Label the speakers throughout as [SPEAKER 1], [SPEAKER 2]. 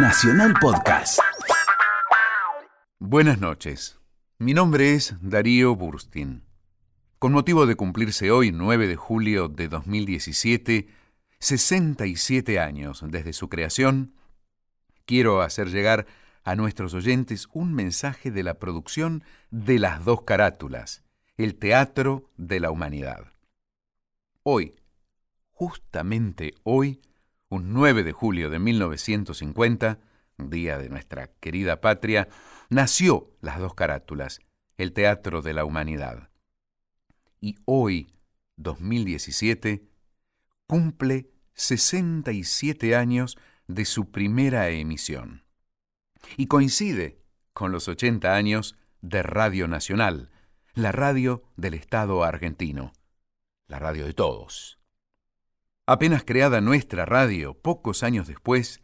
[SPEAKER 1] Nacional Podcast.
[SPEAKER 2] Buenas noches. Mi nombre es Darío Burstin. Con motivo de cumplirse hoy, 9 de julio de 2017, 67 años desde su creación, quiero hacer llegar a nuestros oyentes un mensaje de la producción de las dos carátulas, el Teatro de la Humanidad. Hoy, justamente hoy, un 9 de julio de 1950, día de nuestra querida patria, nació las dos carátulas, el Teatro de la Humanidad. Y hoy, 2017, cumple 67 años de su primera emisión. Y coincide con los 80 años de Radio Nacional, la radio del Estado argentino, la radio de todos. Apenas creada nuestra radio pocos años después,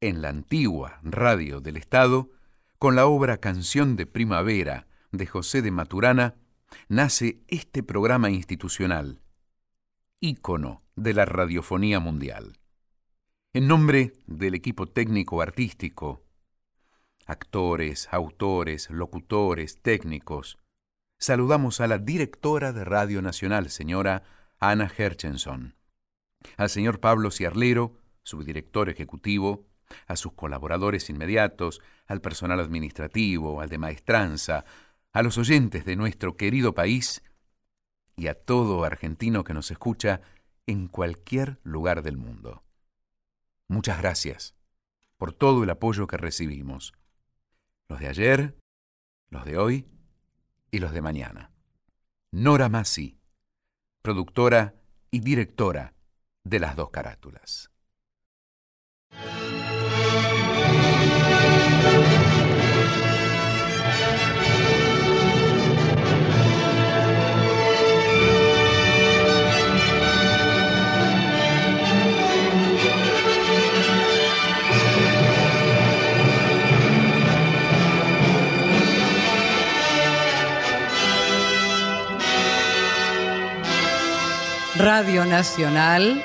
[SPEAKER 2] en la antigua radio del Estado, con la obra Canción de Primavera de José de Maturana, nace este programa institucional, ícono de la radiofonía mundial. En nombre del equipo técnico artístico, actores, autores, locutores, técnicos, saludamos a la directora de Radio Nacional, señora Ana Herchenson al señor Pablo Ciarlero, subdirector ejecutivo, a sus colaboradores inmediatos, al personal administrativo, al de maestranza, a los oyentes de nuestro querido país y a todo argentino que nos escucha en cualquier lugar del mundo. Muchas gracias por todo el apoyo que recibimos, los de ayer, los de hoy y los de mañana. Nora Massi, productora y directora de las dos carátulas.
[SPEAKER 3] Radio Nacional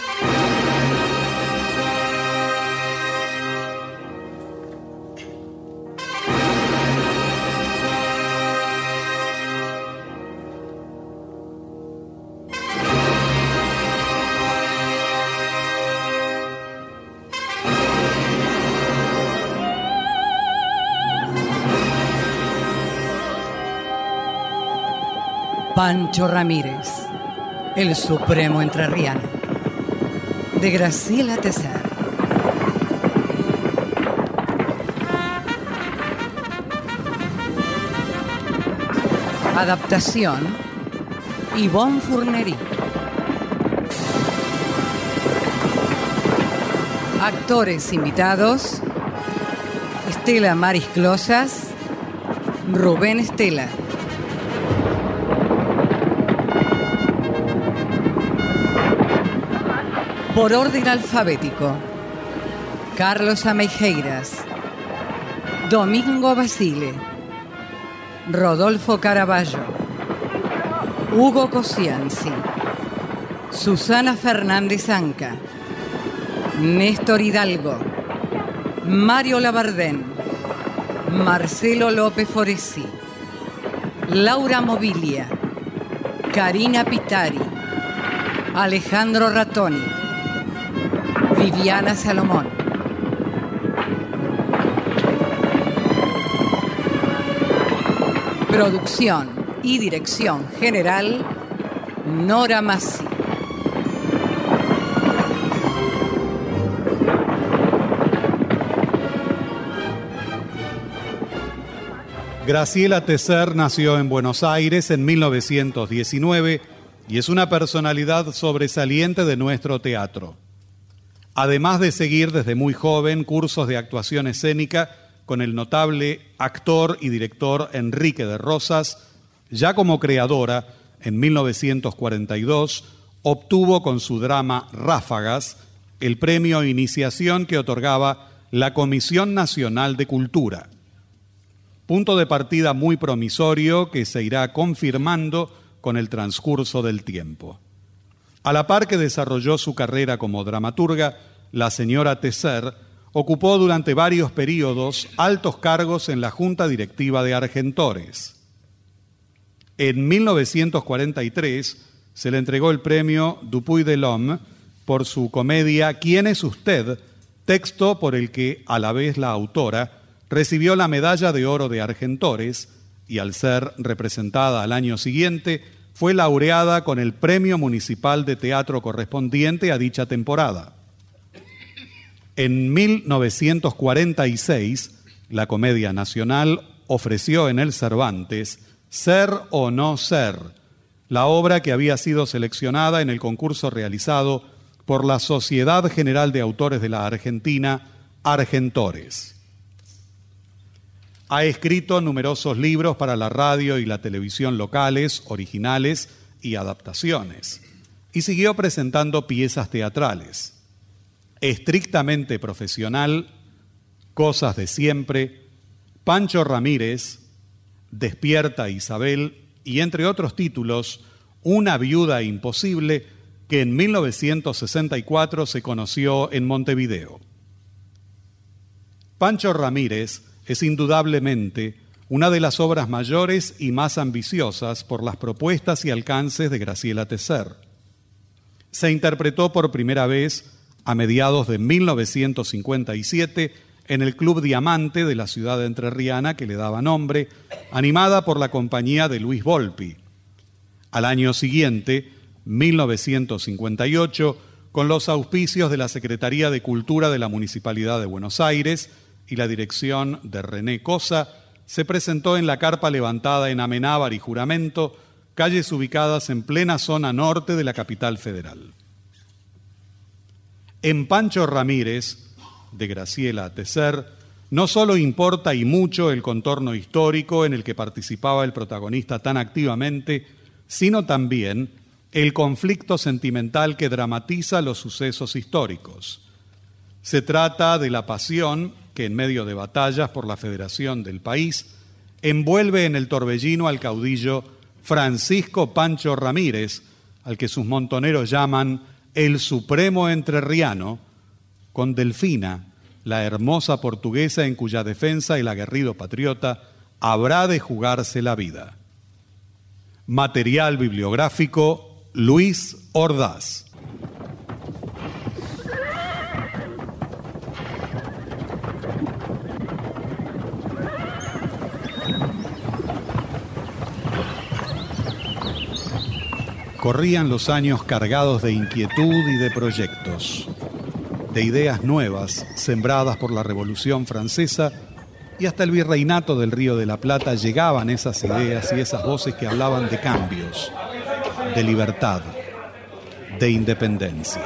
[SPEAKER 3] Pancho Ramírez, el supremo entrerriano, de Graciela Tesar. Adaptación, Yvonne Fournery. Actores invitados, Estela Maris Closas, Rubén Estela. Por orden alfabético. Carlos Ameijeiras. Domingo Basile. Rodolfo Caraballo. Hugo Cosianzi. Susana Fernández Anca. Néstor Hidalgo. Mario Labardén. Marcelo López Foresi. Laura Mobilia. Karina Pitari. Alejandro Ratoni. Viviana Salomón. Producción y dirección general, Nora Massi.
[SPEAKER 1] Graciela Tesser nació en Buenos Aires en 1919 y es una personalidad sobresaliente de nuestro teatro. Además de seguir desde muy joven cursos de actuación escénica con el notable actor y director Enrique de Rosas, ya como creadora, en 1942, obtuvo con su drama Ráfagas el premio Iniciación que otorgaba la Comisión Nacional de Cultura. Punto de partida muy promisorio que se irá confirmando con el transcurso del tiempo. A la par que desarrolló su carrera como dramaturga, la señora Tesser ocupó durante varios periodos altos cargos en la Junta Directiva de Argentores. En 1943 se le entregó el premio Dupuy de l'Homme por su comedia ¿Quién es usted?, texto por el que, a la vez la autora, recibió la medalla de oro de Argentores y al ser representada al año siguiente, fue laureada con el Premio Municipal de Teatro correspondiente a dicha temporada. En 1946, la Comedia Nacional ofreció en el Cervantes Ser o no ser, la obra que había sido seleccionada en el concurso realizado por la Sociedad General de Autores de la Argentina, Argentores. Ha escrito numerosos libros para la radio y la televisión locales, originales y adaptaciones, y siguió presentando piezas teatrales. Estrictamente profesional, Cosas de siempre, Pancho Ramírez, Despierta Isabel y entre otros títulos, Una viuda imposible, que en 1964 se conoció en Montevideo. Pancho Ramírez es indudablemente una de las obras mayores y más ambiciosas por las propuestas y alcances de Graciela Tesser. Se interpretó por primera vez a mediados de 1957 en el Club Diamante de la ciudad entrerriana que le daba nombre, animada por la compañía de Luis Volpi. Al año siguiente, 1958, con los auspicios de la Secretaría de Cultura de la Municipalidad de Buenos Aires y la dirección de René Cosa, se presentó en la carpa levantada en Amenábar y Juramento, calles ubicadas en plena zona norte de la capital federal. En Pancho Ramírez, de Graciela Tesser, no solo importa y mucho el contorno histórico en el que participaba el protagonista tan activamente, sino también el conflicto sentimental que dramatiza los sucesos históricos. Se trata de la pasión que en medio de batallas por la federación del país envuelve en el torbellino al caudillo Francisco Pancho Ramírez, al que sus montoneros llaman el Supremo Entrerriano, con Delfina, la hermosa portuguesa en cuya defensa el aguerrido patriota habrá de jugarse la vida. Material bibliográfico Luis Ordaz. Corrían los años cargados de inquietud y de proyectos, de ideas nuevas sembradas por la Revolución Francesa y hasta el virreinato del Río de la Plata llegaban esas ideas y esas voces que hablaban de cambios, de libertad, de independencia.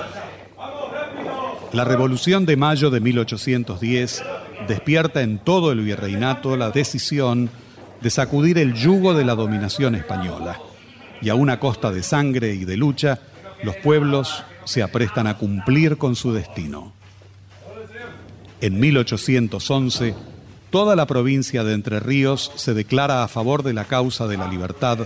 [SPEAKER 1] La Revolución de Mayo de 1810 despierta en todo el virreinato la decisión de sacudir el yugo de la dominación española. Y a una costa de sangre y de lucha, los pueblos se aprestan a cumplir con su destino. En 1811, toda la provincia de Entre Ríos se declara a favor de la causa de la libertad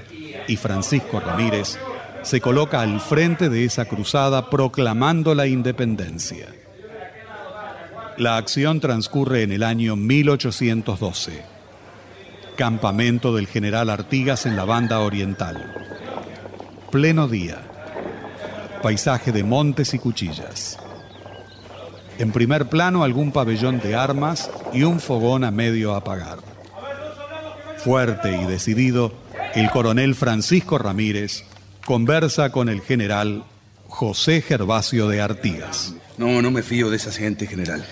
[SPEAKER 1] y Francisco Ramírez se coloca al frente de esa cruzada proclamando la independencia. La acción transcurre en el año 1812. Campamento del general Artigas en la banda oriental. Pleno día. Paisaje de montes y cuchillas. En primer plano algún pabellón de armas y un fogón a medio apagar. Fuerte y decidido, el coronel Francisco Ramírez conversa con el general José Gervasio de Artigas.
[SPEAKER 4] No, no me fío de esa gente, general.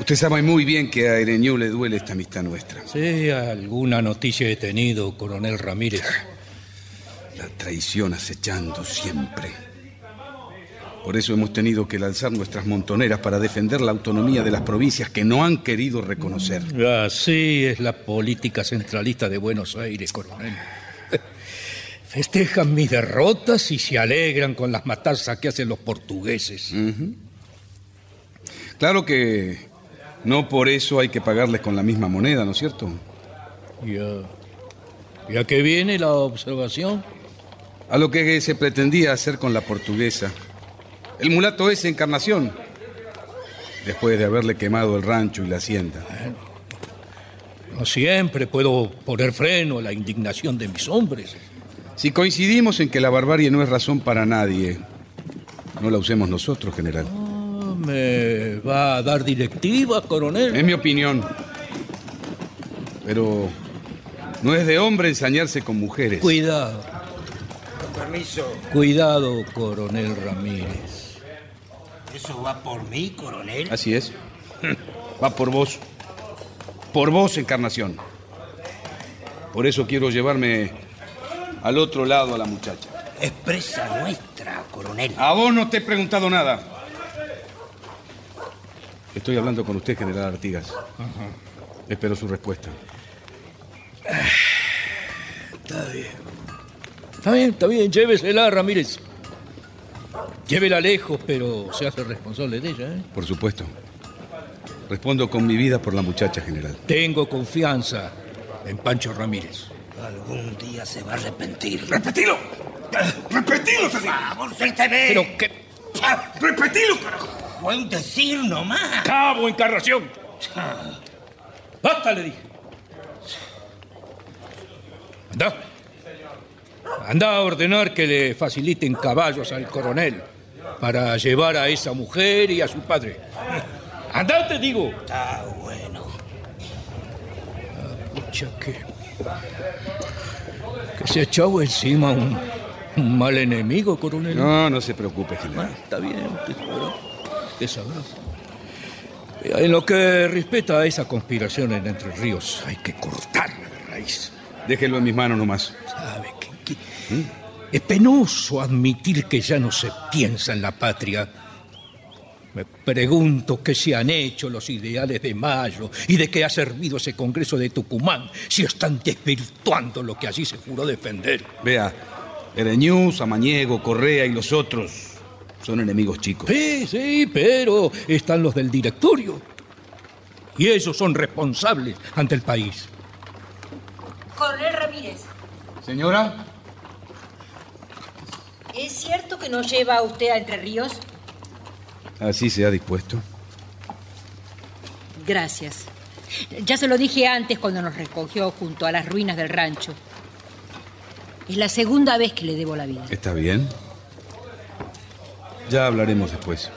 [SPEAKER 4] Usted sabe muy bien que a Ereñú le duele esta amistad nuestra.
[SPEAKER 5] Sí, alguna noticia he tenido, coronel Ramírez.
[SPEAKER 4] La traición acechando siempre. Por eso hemos tenido que lanzar nuestras montoneras para defender la autonomía de las provincias que no han querido reconocer.
[SPEAKER 5] Así es la política centralista de Buenos Aires, coronel. Festejan mis derrotas y se alegran con las matanzas que hacen los portugueses.
[SPEAKER 4] Claro que no por eso hay que pagarles con la misma moneda, ¿no es cierto?
[SPEAKER 5] Ya. ¿Y a qué viene la observación?
[SPEAKER 4] A lo que se pretendía hacer con la portuguesa. El mulato es encarnación. Después de haberle quemado el rancho y la hacienda.
[SPEAKER 5] No siempre puedo poner freno a la indignación de mis hombres.
[SPEAKER 4] Si coincidimos en que la barbarie no es razón para nadie, no la usemos nosotros, general.
[SPEAKER 5] Ah, ¿Me va a dar directiva, coronel?
[SPEAKER 4] Es mi opinión. Pero no es de hombre ensañarse con mujeres.
[SPEAKER 5] Cuidado,
[SPEAKER 6] permiso.
[SPEAKER 5] cuidado, coronel Ramírez.
[SPEAKER 6] ¿Eso va por mí, coronel?
[SPEAKER 4] Así es. Va por vos. Por vos, Encarnación. Por eso quiero llevarme al otro lado a la muchacha.
[SPEAKER 6] Es presa nuestra, coronel.
[SPEAKER 4] A vos no te he preguntado nada. Estoy hablando con usted, general Artigas. Espero su respuesta.
[SPEAKER 5] Está bien. Está bien, está bien, llévesela, Ramírez. Llévela lejos, pero se hace responsable de ella, ¿eh?
[SPEAKER 4] Por supuesto. Respondo con mi vida por la muchacha, general.
[SPEAKER 5] Tengo confianza en Pancho Ramírez.
[SPEAKER 6] Algún día se va a arrepentir.
[SPEAKER 4] ¡Repetilo! ¡Repetilo, te digo!
[SPEAKER 6] ¡Vamos, suélteme!
[SPEAKER 5] Pero qué...
[SPEAKER 4] ¡Repetilo, carajo!
[SPEAKER 6] Fue un decir nomás.
[SPEAKER 5] ¡Cabo, encarnación! ¡Basta, le dije! Anda. Anda a ordenar que le faciliten caballos al coronel para llevar a esa mujer y a su padre. ¡Anda, te digo!
[SPEAKER 6] Está bueno.
[SPEAKER 5] Pucha, que... Que se ha echado encima un, un mal enemigo, coronel.
[SPEAKER 4] No, no se preocupe,
[SPEAKER 5] Ah,
[SPEAKER 4] general.
[SPEAKER 5] está bien, usted sabrá. Usted sabrá. Eh, En lo que respecta a esa conspiración en Entre Ríos, hay que cortarla de raíz.
[SPEAKER 4] Déjelo en mis manos nomás.
[SPEAKER 5] ¿Sabe qué? Es penoso admitir que ya no se piensa en la patria. Me pregunto qué se han hecho los ideales de Mayo y de qué ha servido ese Congreso de Tucumán si están desvirtuando lo que allí se juró defender.
[SPEAKER 4] Vea, Ereñú, Samaniego, Correa y los otros son enemigos chicos.
[SPEAKER 5] Sí, sí, pero están los del directorio. Y ellos son responsables ante el país.
[SPEAKER 7] Coronel Ramírez,
[SPEAKER 4] Señora,
[SPEAKER 7] ¿es cierto que nos lleva usted a Entre Ríos?
[SPEAKER 4] así se ha dispuesto.
[SPEAKER 7] Gracias. Ya se lo dije antes cuando nos recogió junto a las ruinas del rancho. Es la segunda vez que le debo la vida.
[SPEAKER 4] ¿Está bien? Ya hablaremos después.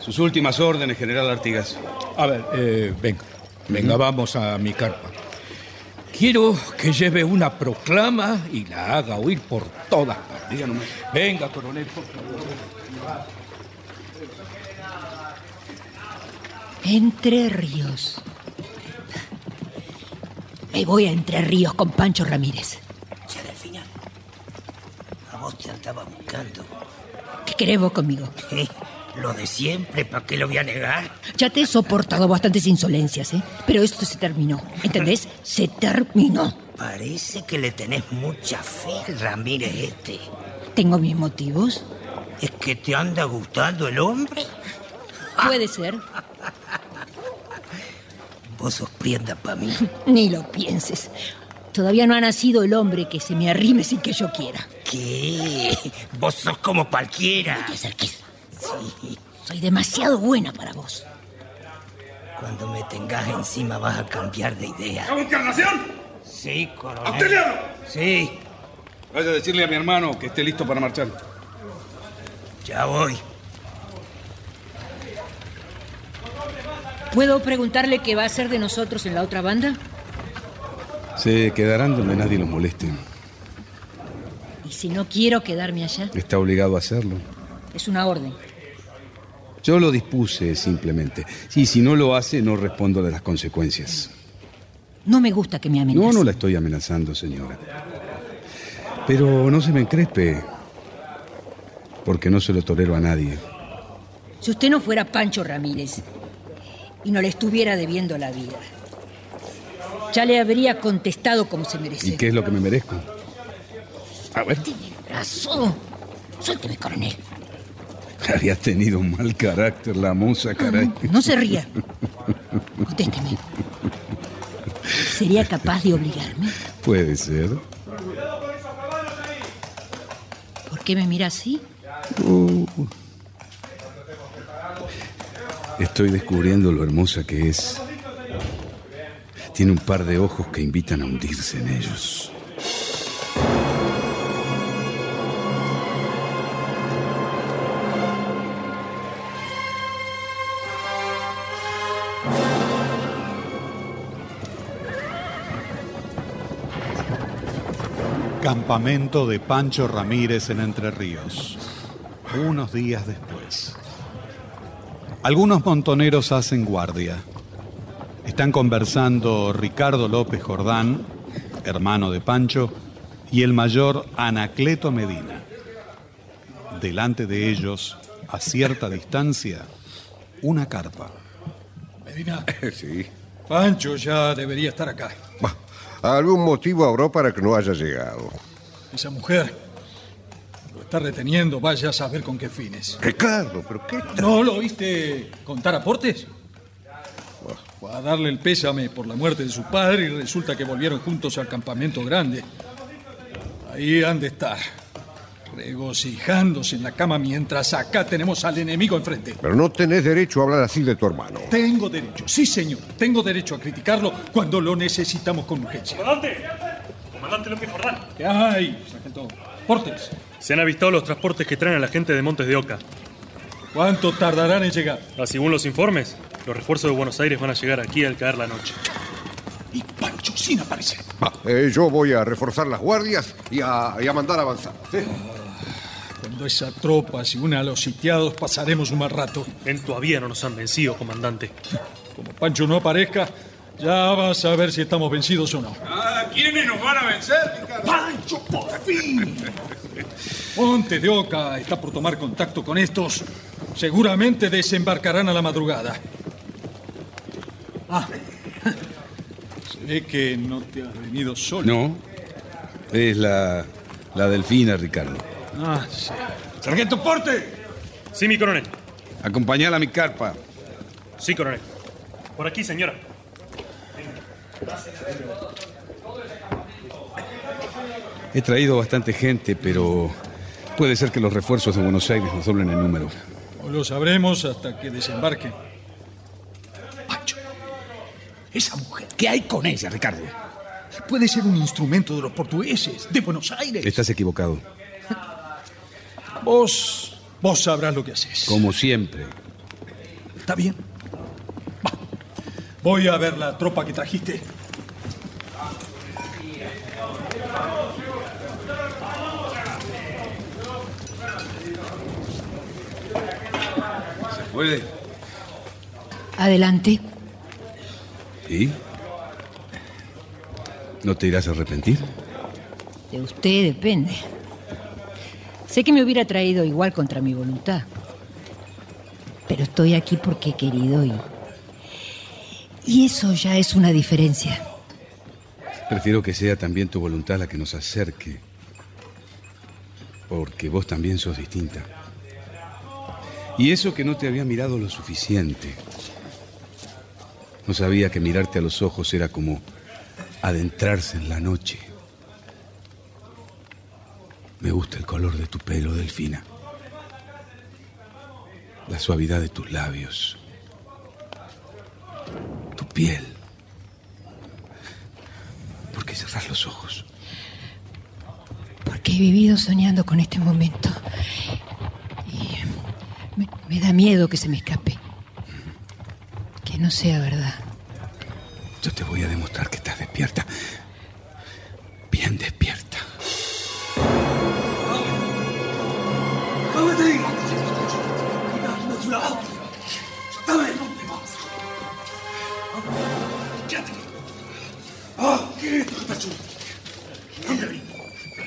[SPEAKER 4] Sus últimas órdenes, general Artigas.
[SPEAKER 5] A ver, eh, venga, venga, vamos a mi carpa. Quiero que lleve una proclama y la haga oír por todas partes. Venga, coronel, por favor.
[SPEAKER 7] Entre Ríos. Me voy a Entre Ríos con Pancho Ramírez.
[SPEAKER 6] Che, Delfina. A vos te andaba buscando.
[SPEAKER 7] ¿Qué querés vos conmigo?
[SPEAKER 6] Lo de siempre, ¿para qué lo voy a negar?
[SPEAKER 7] Ya te he soportado bastantes insolencias, ¿eh? Pero esto se terminó. ¿Entendés? Se terminó.
[SPEAKER 6] Parece que le tenés mucha fe al Ramírez este.
[SPEAKER 7] ¿Tengo mis motivos?
[SPEAKER 6] ¿Es que te anda gustando el hombre?
[SPEAKER 7] Puede ser.
[SPEAKER 6] Vos sos prienda para mí.
[SPEAKER 7] Ni lo pienses. Todavía no ha nacido el hombre que se me arrime sin que yo quiera.
[SPEAKER 6] ¿Qué? Vos sos como cualquiera.
[SPEAKER 7] ¿Te acerques? Sí. Soy demasiado buena para vos.
[SPEAKER 6] Cuando me tengas encima vas a cambiar de idea.
[SPEAKER 4] encarnación!
[SPEAKER 6] Sí, coronel.
[SPEAKER 4] ¡A usted le hablo!
[SPEAKER 6] Sí,
[SPEAKER 4] Vaya a decirle a mi hermano que esté listo para marchar.
[SPEAKER 6] ya voy.
[SPEAKER 7] ¿Puedo preguntarle qué va a hacer de nosotros en la otra banda?
[SPEAKER 4] Se quedarán donde nadie los moleste.
[SPEAKER 7] Y si no quiero quedarme allá,
[SPEAKER 4] Está obligado a hacerlo.
[SPEAKER 7] Es una orden.
[SPEAKER 4] Yo lo dispuse simplemente. Y si no lo hace, no respondo de las consecuencias.
[SPEAKER 7] No me gusta que me amenace.
[SPEAKER 4] No, no la estoy amenazando, señora. Pero no se me encrespe, porque no se lo tolero a nadie.
[SPEAKER 7] Si usted no fuera Pancho Ramírez y no le estuviera debiendo la vida, ya le habría contestado como se merece.
[SPEAKER 4] ¿Y qué es lo que me merezco?
[SPEAKER 7] A ver. Tiene brazo. Suélteme, coronel.
[SPEAKER 4] Había tenido un mal carácter la moza, caray.
[SPEAKER 7] No, no se ría. Contésteme. ¿Sería capaz de obligarme?
[SPEAKER 4] Puede ser.
[SPEAKER 7] ¿Por qué me mira así?
[SPEAKER 4] Uh. Estoy descubriendo lo hermosa que es. Tiene un par de ojos que invitan a hundirse en ellos.
[SPEAKER 1] Campamento de Pancho Ramírez en Entre Ríos. Unos días después. Algunos montoneros hacen guardia. Están conversando Ricardo López Jordán, hermano de Pancho, y el mayor Anacleto Medina. Delante de ellos, a cierta distancia, una carpa.
[SPEAKER 8] Medina,
[SPEAKER 9] Sí.
[SPEAKER 8] Pancho ya debería estar acá.
[SPEAKER 9] Bah, algún motivo habrá para que no haya llegado.
[SPEAKER 8] Esa mujer lo está reteniendo, vaya a saber con qué fines.
[SPEAKER 9] Ricardo, pero qué tal?
[SPEAKER 8] ¿No lo oíste contar aportes? Fue a darle el pésame por la muerte de su padre y resulta que volvieron juntos al campamento grande. Ahí han de estar, regocijándose en la cama mientras acá tenemos al enemigo enfrente.
[SPEAKER 9] Pero no tenés derecho a hablar así de tu hermano.
[SPEAKER 8] Tengo derecho, sí señor, tengo derecho a criticarlo cuando lo necesitamos con urgencia.
[SPEAKER 10] ¡Comandante! ¡Comandante López Jordán!
[SPEAKER 8] ¿Qué hay, sargento? Portes,
[SPEAKER 10] Se han avistado los transportes que traen a la gente de Montes de Oca.
[SPEAKER 8] ¿cuánto tardarán en llegar?
[SPEAKER 10] Ah, según los informes, los refuerzos de Buenos Aires van a llegar aquí al caer la noche.
[SPEAKER 8] Y Pancho sin aparecer.
[SPEAKER 9] Bah, eh, yo voy a reforzar las guardias y a, y a mandar avanzar. ¿sí?
[SPEAKER 8] Cuando esa tropa se une a los sitiados pasaremos un mal rato.
[SPEAKER 10] En todavía no nos han vencido, comandante.
[SPEAKER 8] Como Pancho no aparezca, ya vas a ver si estamos vencidos o no.
[SPEAKER 11] ¿A quiénes nos van a vencer, Ricardo?
[SPEAKER 8] ¡Pancho, por fin! Monte de Oca está por tomar contacto con estos. Seguramente desembarcarán a la madrugada. Ah, se ve que no te has venido solo.
[SPEAKER 4] No, es la, la delfina, Ricardo.
[SPEAKER 8] Ah, sí. ¡Sargento Porte!
[SPEAKER 10] Sí, mi coronel.
[SPEAKER 4] Acompañala a mi carpa.
[SPEAKER 10] Sí, coronel. Por aquí, señora.
[SPEAKER 4] He traído bastante gente, pero puede ser que los refuerzos de Buenos Aires nos doblen el número.
[SPEAKER 8] No lo sabremos hasta que desembarque. Pancho, esa mujer, ¿qué hay con ella, Ricardo? Puede ser un instrumento de los portugueses, de Buenos Aires.
[SPEAKER 4] Estás equivocado,
[SPEAKER 8] Vos, vos sabrás lo que haces.
[SPEAKER 4] como siempre.
[SPEAKER 8] ¿Está bien? Va. Voy a ver la tropa que trajiste.
[SPEAKER 4] ¿Se puede?
[SPEAKER 7] Adelante.
[SPEAKER 4] ¿Y? ¿No te irás a arrepentir?
[SPEAKER 7] De usted depende. Sé que me hubiera traído igual contra mi voluntad. Pero estoy aquí porque he querido y. Y eso ya es una diferencia.
[SPEAKER 4] Prefiero que sea también tu voluntad la que nos acerque. Porque vos también sos distinta. Y eso que no te había mirado lo suficiente. No sabía que mirarte a los ojos era como adentrarse en la noche. Me gusta el color de tu pelo, Delfina. La suavidad de tus labios. Tu piel. ¿Por qué cerrás los ojos?
[SPEAKER 7] Porque he vivido soñando con este momento. Y me, me da miedo que se me escape. Que no sea verdad.
[SPEAKER 4] Yo te voy a demostrar que estás despierta.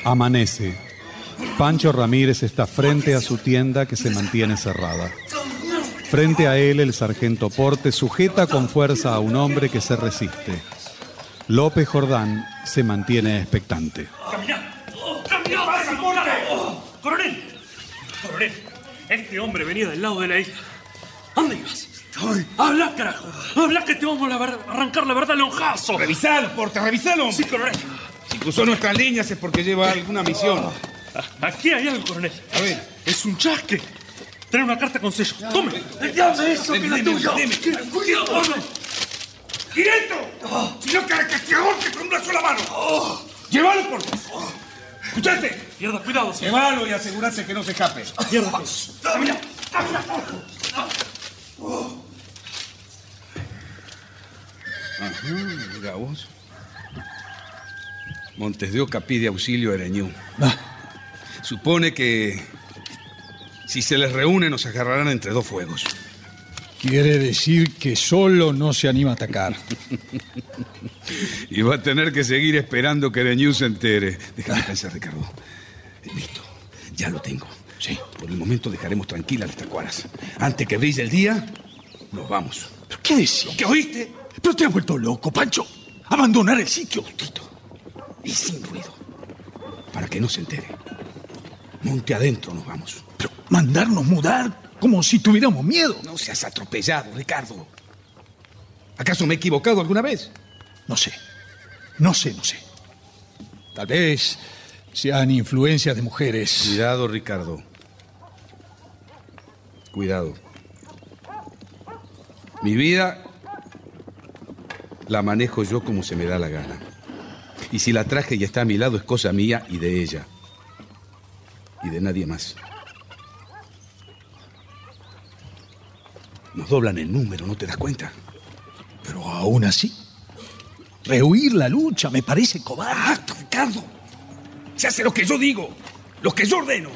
[SPEAKER 1] Amanece. Pancho Ramírez está frente a su tienda que se mantiene cerrada. Frente a él, el sargento Porte sujeta con fuerza a un hombre que se resiste. López Jordán se mantiene expectante.
[SPEAKER 10] ¡Camina! ¡Camina! ¡Coronel! ¡Coronel! Este hombre venía del lado de la isla. ¿A ¿Dónde ibas? ¡Habla, carajo! ¡Habla que te vamos a arrancar la verdad al!
[SPEAKER 4] Revisalo, Porte, revisalo.
[SPEAKER 10] Sí, coronel.
[SPEAKER 4] Cruzó nuestras líneas es porque lleva alguna misión.
[SPEAKER 10] Aquí hay algo, coronel.
[SPEAKER 4] A ver.
[SPEAKER 10] Es un chasque. Trae una carta con sello. ¡Tome! ¡Dame eso, que es
[SPEAKER 4] Deme,
[SPEAKER 10] tuyo! ¡Cuidado!
[SPEAKER 11] ¡Quieto! Si no quieres que te ahorque con una sola mano.
[SPEAKER 4] Llévalo, Porte. ¿Escuchaste?
[SPEAKER 10] Pierda cuidado, señor.
[SPEAKER 4] Llévalo y asegúrate que no se escape.
[SPEAKER 10] Pierda peso. ¡Camina! ¡Camina!
[SPEAKER 4] Ajá, mira vos. Montes de Oca pide auxilio a Ereñú. Supone que si se les reúne nos agarrarán entre dos fuegos.
[SPEAKER 8] Quiere decir que solo no se anima a atacar.
[SPEAKER 4] Y va a tener que seguir esperando que Ereñú se entere. Déjame pensar, Ricardo. Listo, ya lo tengo. Sí. Por el momento dejaremos tranquilas las tacuaras. Antes que brille el día, nos vamos.
[SPEAKER 8] ¿Pero qué decís?
[SPEAKER 4] ¿Qué oíste?
[SPEAKER 8] Pero te has vuelto loco, Pancho. Abandonar el sitio.
[SPEAKER 4] Y sin ruido. Para que no se entere. Monte adentro nos vamos.
[SPEAKER 8] Pero mandarnos mudar como si tuviéramos miedo.
[SPEAKER 4] No seas atropellado, Ricardo. ¿Acaso me he equivocado alguna vez?
[SPEAKER 8] No sé. No sé, no sé. Tal vez sean influencias de mujeres.
[SPEAKER 4] Cuidado, Ricardo. Cuidado. Mi vida la manejo yo como se me da la gana. Y si la traje y está a mi lado es cosa mía y de ella. Y de nadie más. Nos doblan el número, ¿no te das cuenta?
[SPEAKER 8] Pero aún así, rehuir la lucha me parece cobarde.
[SPEAKER 4] ¡Ah, Ricardo! Se hace lo que yo digo, lo que yo ordeno.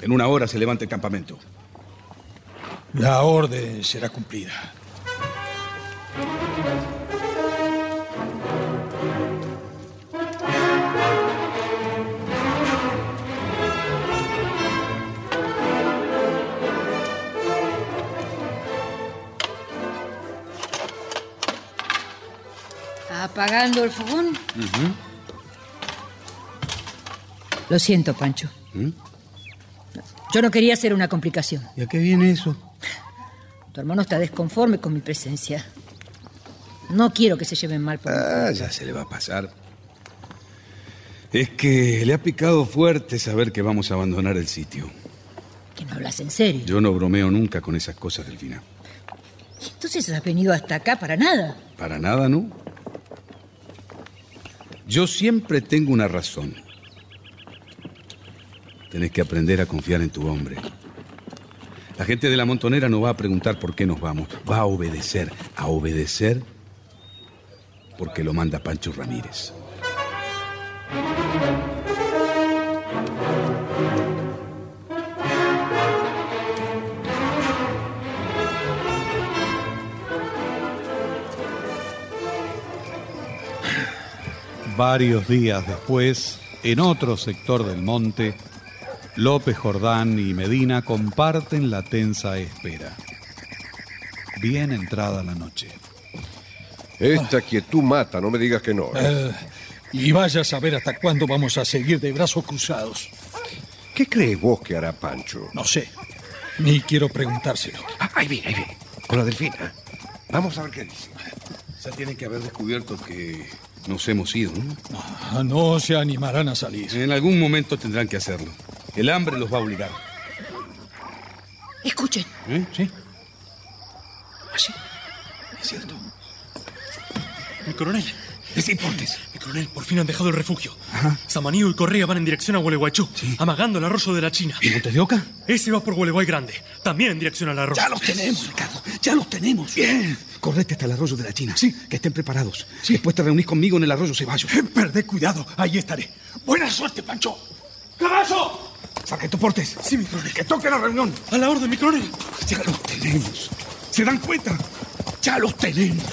[SPEAKER 4] En una hora se levanta el campamento.
[SPEAKER 8] La orden será cumplida.
[SPEAKER 7] ¿Apagando el fogón? Lo siento, Pancho.
[SPEAKER 4] ¿Mm?
[SPEAKER 7] Yo no quería hacer una complicación.
[SPEAKER 4] ¿Y a qué viene eso?
[SPEAKER 7] Tu hermano está desconforme con mi presencia. No quiero que se lleven mal por
[SPEAKER 4] Ah, ya se le va a pasar. Es que le ha picado fuerte saber que vamos a abandonar el sitio.
[SPEAKER 7] que no hablas en serio.
[SPEAKER 4] Yo no bromeo nunca con esas cosas, Delfina.
[SPEAKER 7] Entonces has venido hasta acá para nada.
[SPEAKER 4] Para nada, ¿no? Yo siempre tengo una razón. Tenés que aprender a confiar en tu hombre. La gente de la montonera no va a preguntar por qué nos vamos. Va a obedecer. A obedecer porque lo manda Pancho Ramírez.
[SPEAKER 1] Varios días después, en otro sector del monte, López Jordán y Medina comparten la tensa espera. Bien entrada la noche.
[SPEAKER 9] Esta quietud mata, no me digas que no. ¿eh?
[SPEAKER 8] Eh, y vaya a saber hasta cuándo vamos a seguir de brazos cruzados.
[SPEAKER 9] ¿Qué crees vos que hará Pancho?
[SPEAKER 8] No sé. Ni quiero preguntárselo.
[SPEAKER 9] Ah, ahí viene, ahí viene. Con la delfina. Vamos a ver qué dice.
[SPEAKER 4] Ya tienen que haber descubierto que nos hemos ido, ¿no?
[SPEAKER 8] Ah, No se animarán a salir.
[SPEAKER 4] En algún momento tendrán que hacerlo. El hambre los va a obligar.
[SPEAKER 7] Escuchen.
[SPEAKER 4] ¿Eh?
[SPEAKER 8] ¿Sí?
[SPEAKER 4] Así. Es cierto.
[SPEAKER 10] Mi coronel.
[SPEAKER 4] Es Portes.
[SPEAKER 10] Coronel, por fin han dejado el refugio. Samanío y Correa van en dirección a Gualeguaychú, amagando el arroyo de la China.
[SPEAKER 4] ¿Y Montes de Oca?
[SPEAKER 10] Ese va por Gualeguay Grande, también en dirección al arroyo.
[SPEAKER 4] Ya los tenemos, Ricardo. Ya los tenemos. Bien. Correte hasta el arroyo de la China. Sí. Que estén preparados. Después te reunís conmigo en el arroyo Ceballos.
[SPEAKER 8] Perdé cuidado. Ahí estaré. Buena suerte, Pancho. ¡Caballo!
[SPEAKER 4] Sargento Portes. Sí, mi coronel. Que toque la reunión.
[SPEAKER 10] A la orden, mi coronel.
[SPEAKER 4] Ya los tenemos. ¿Se dan cuenta? Ya los tenemos.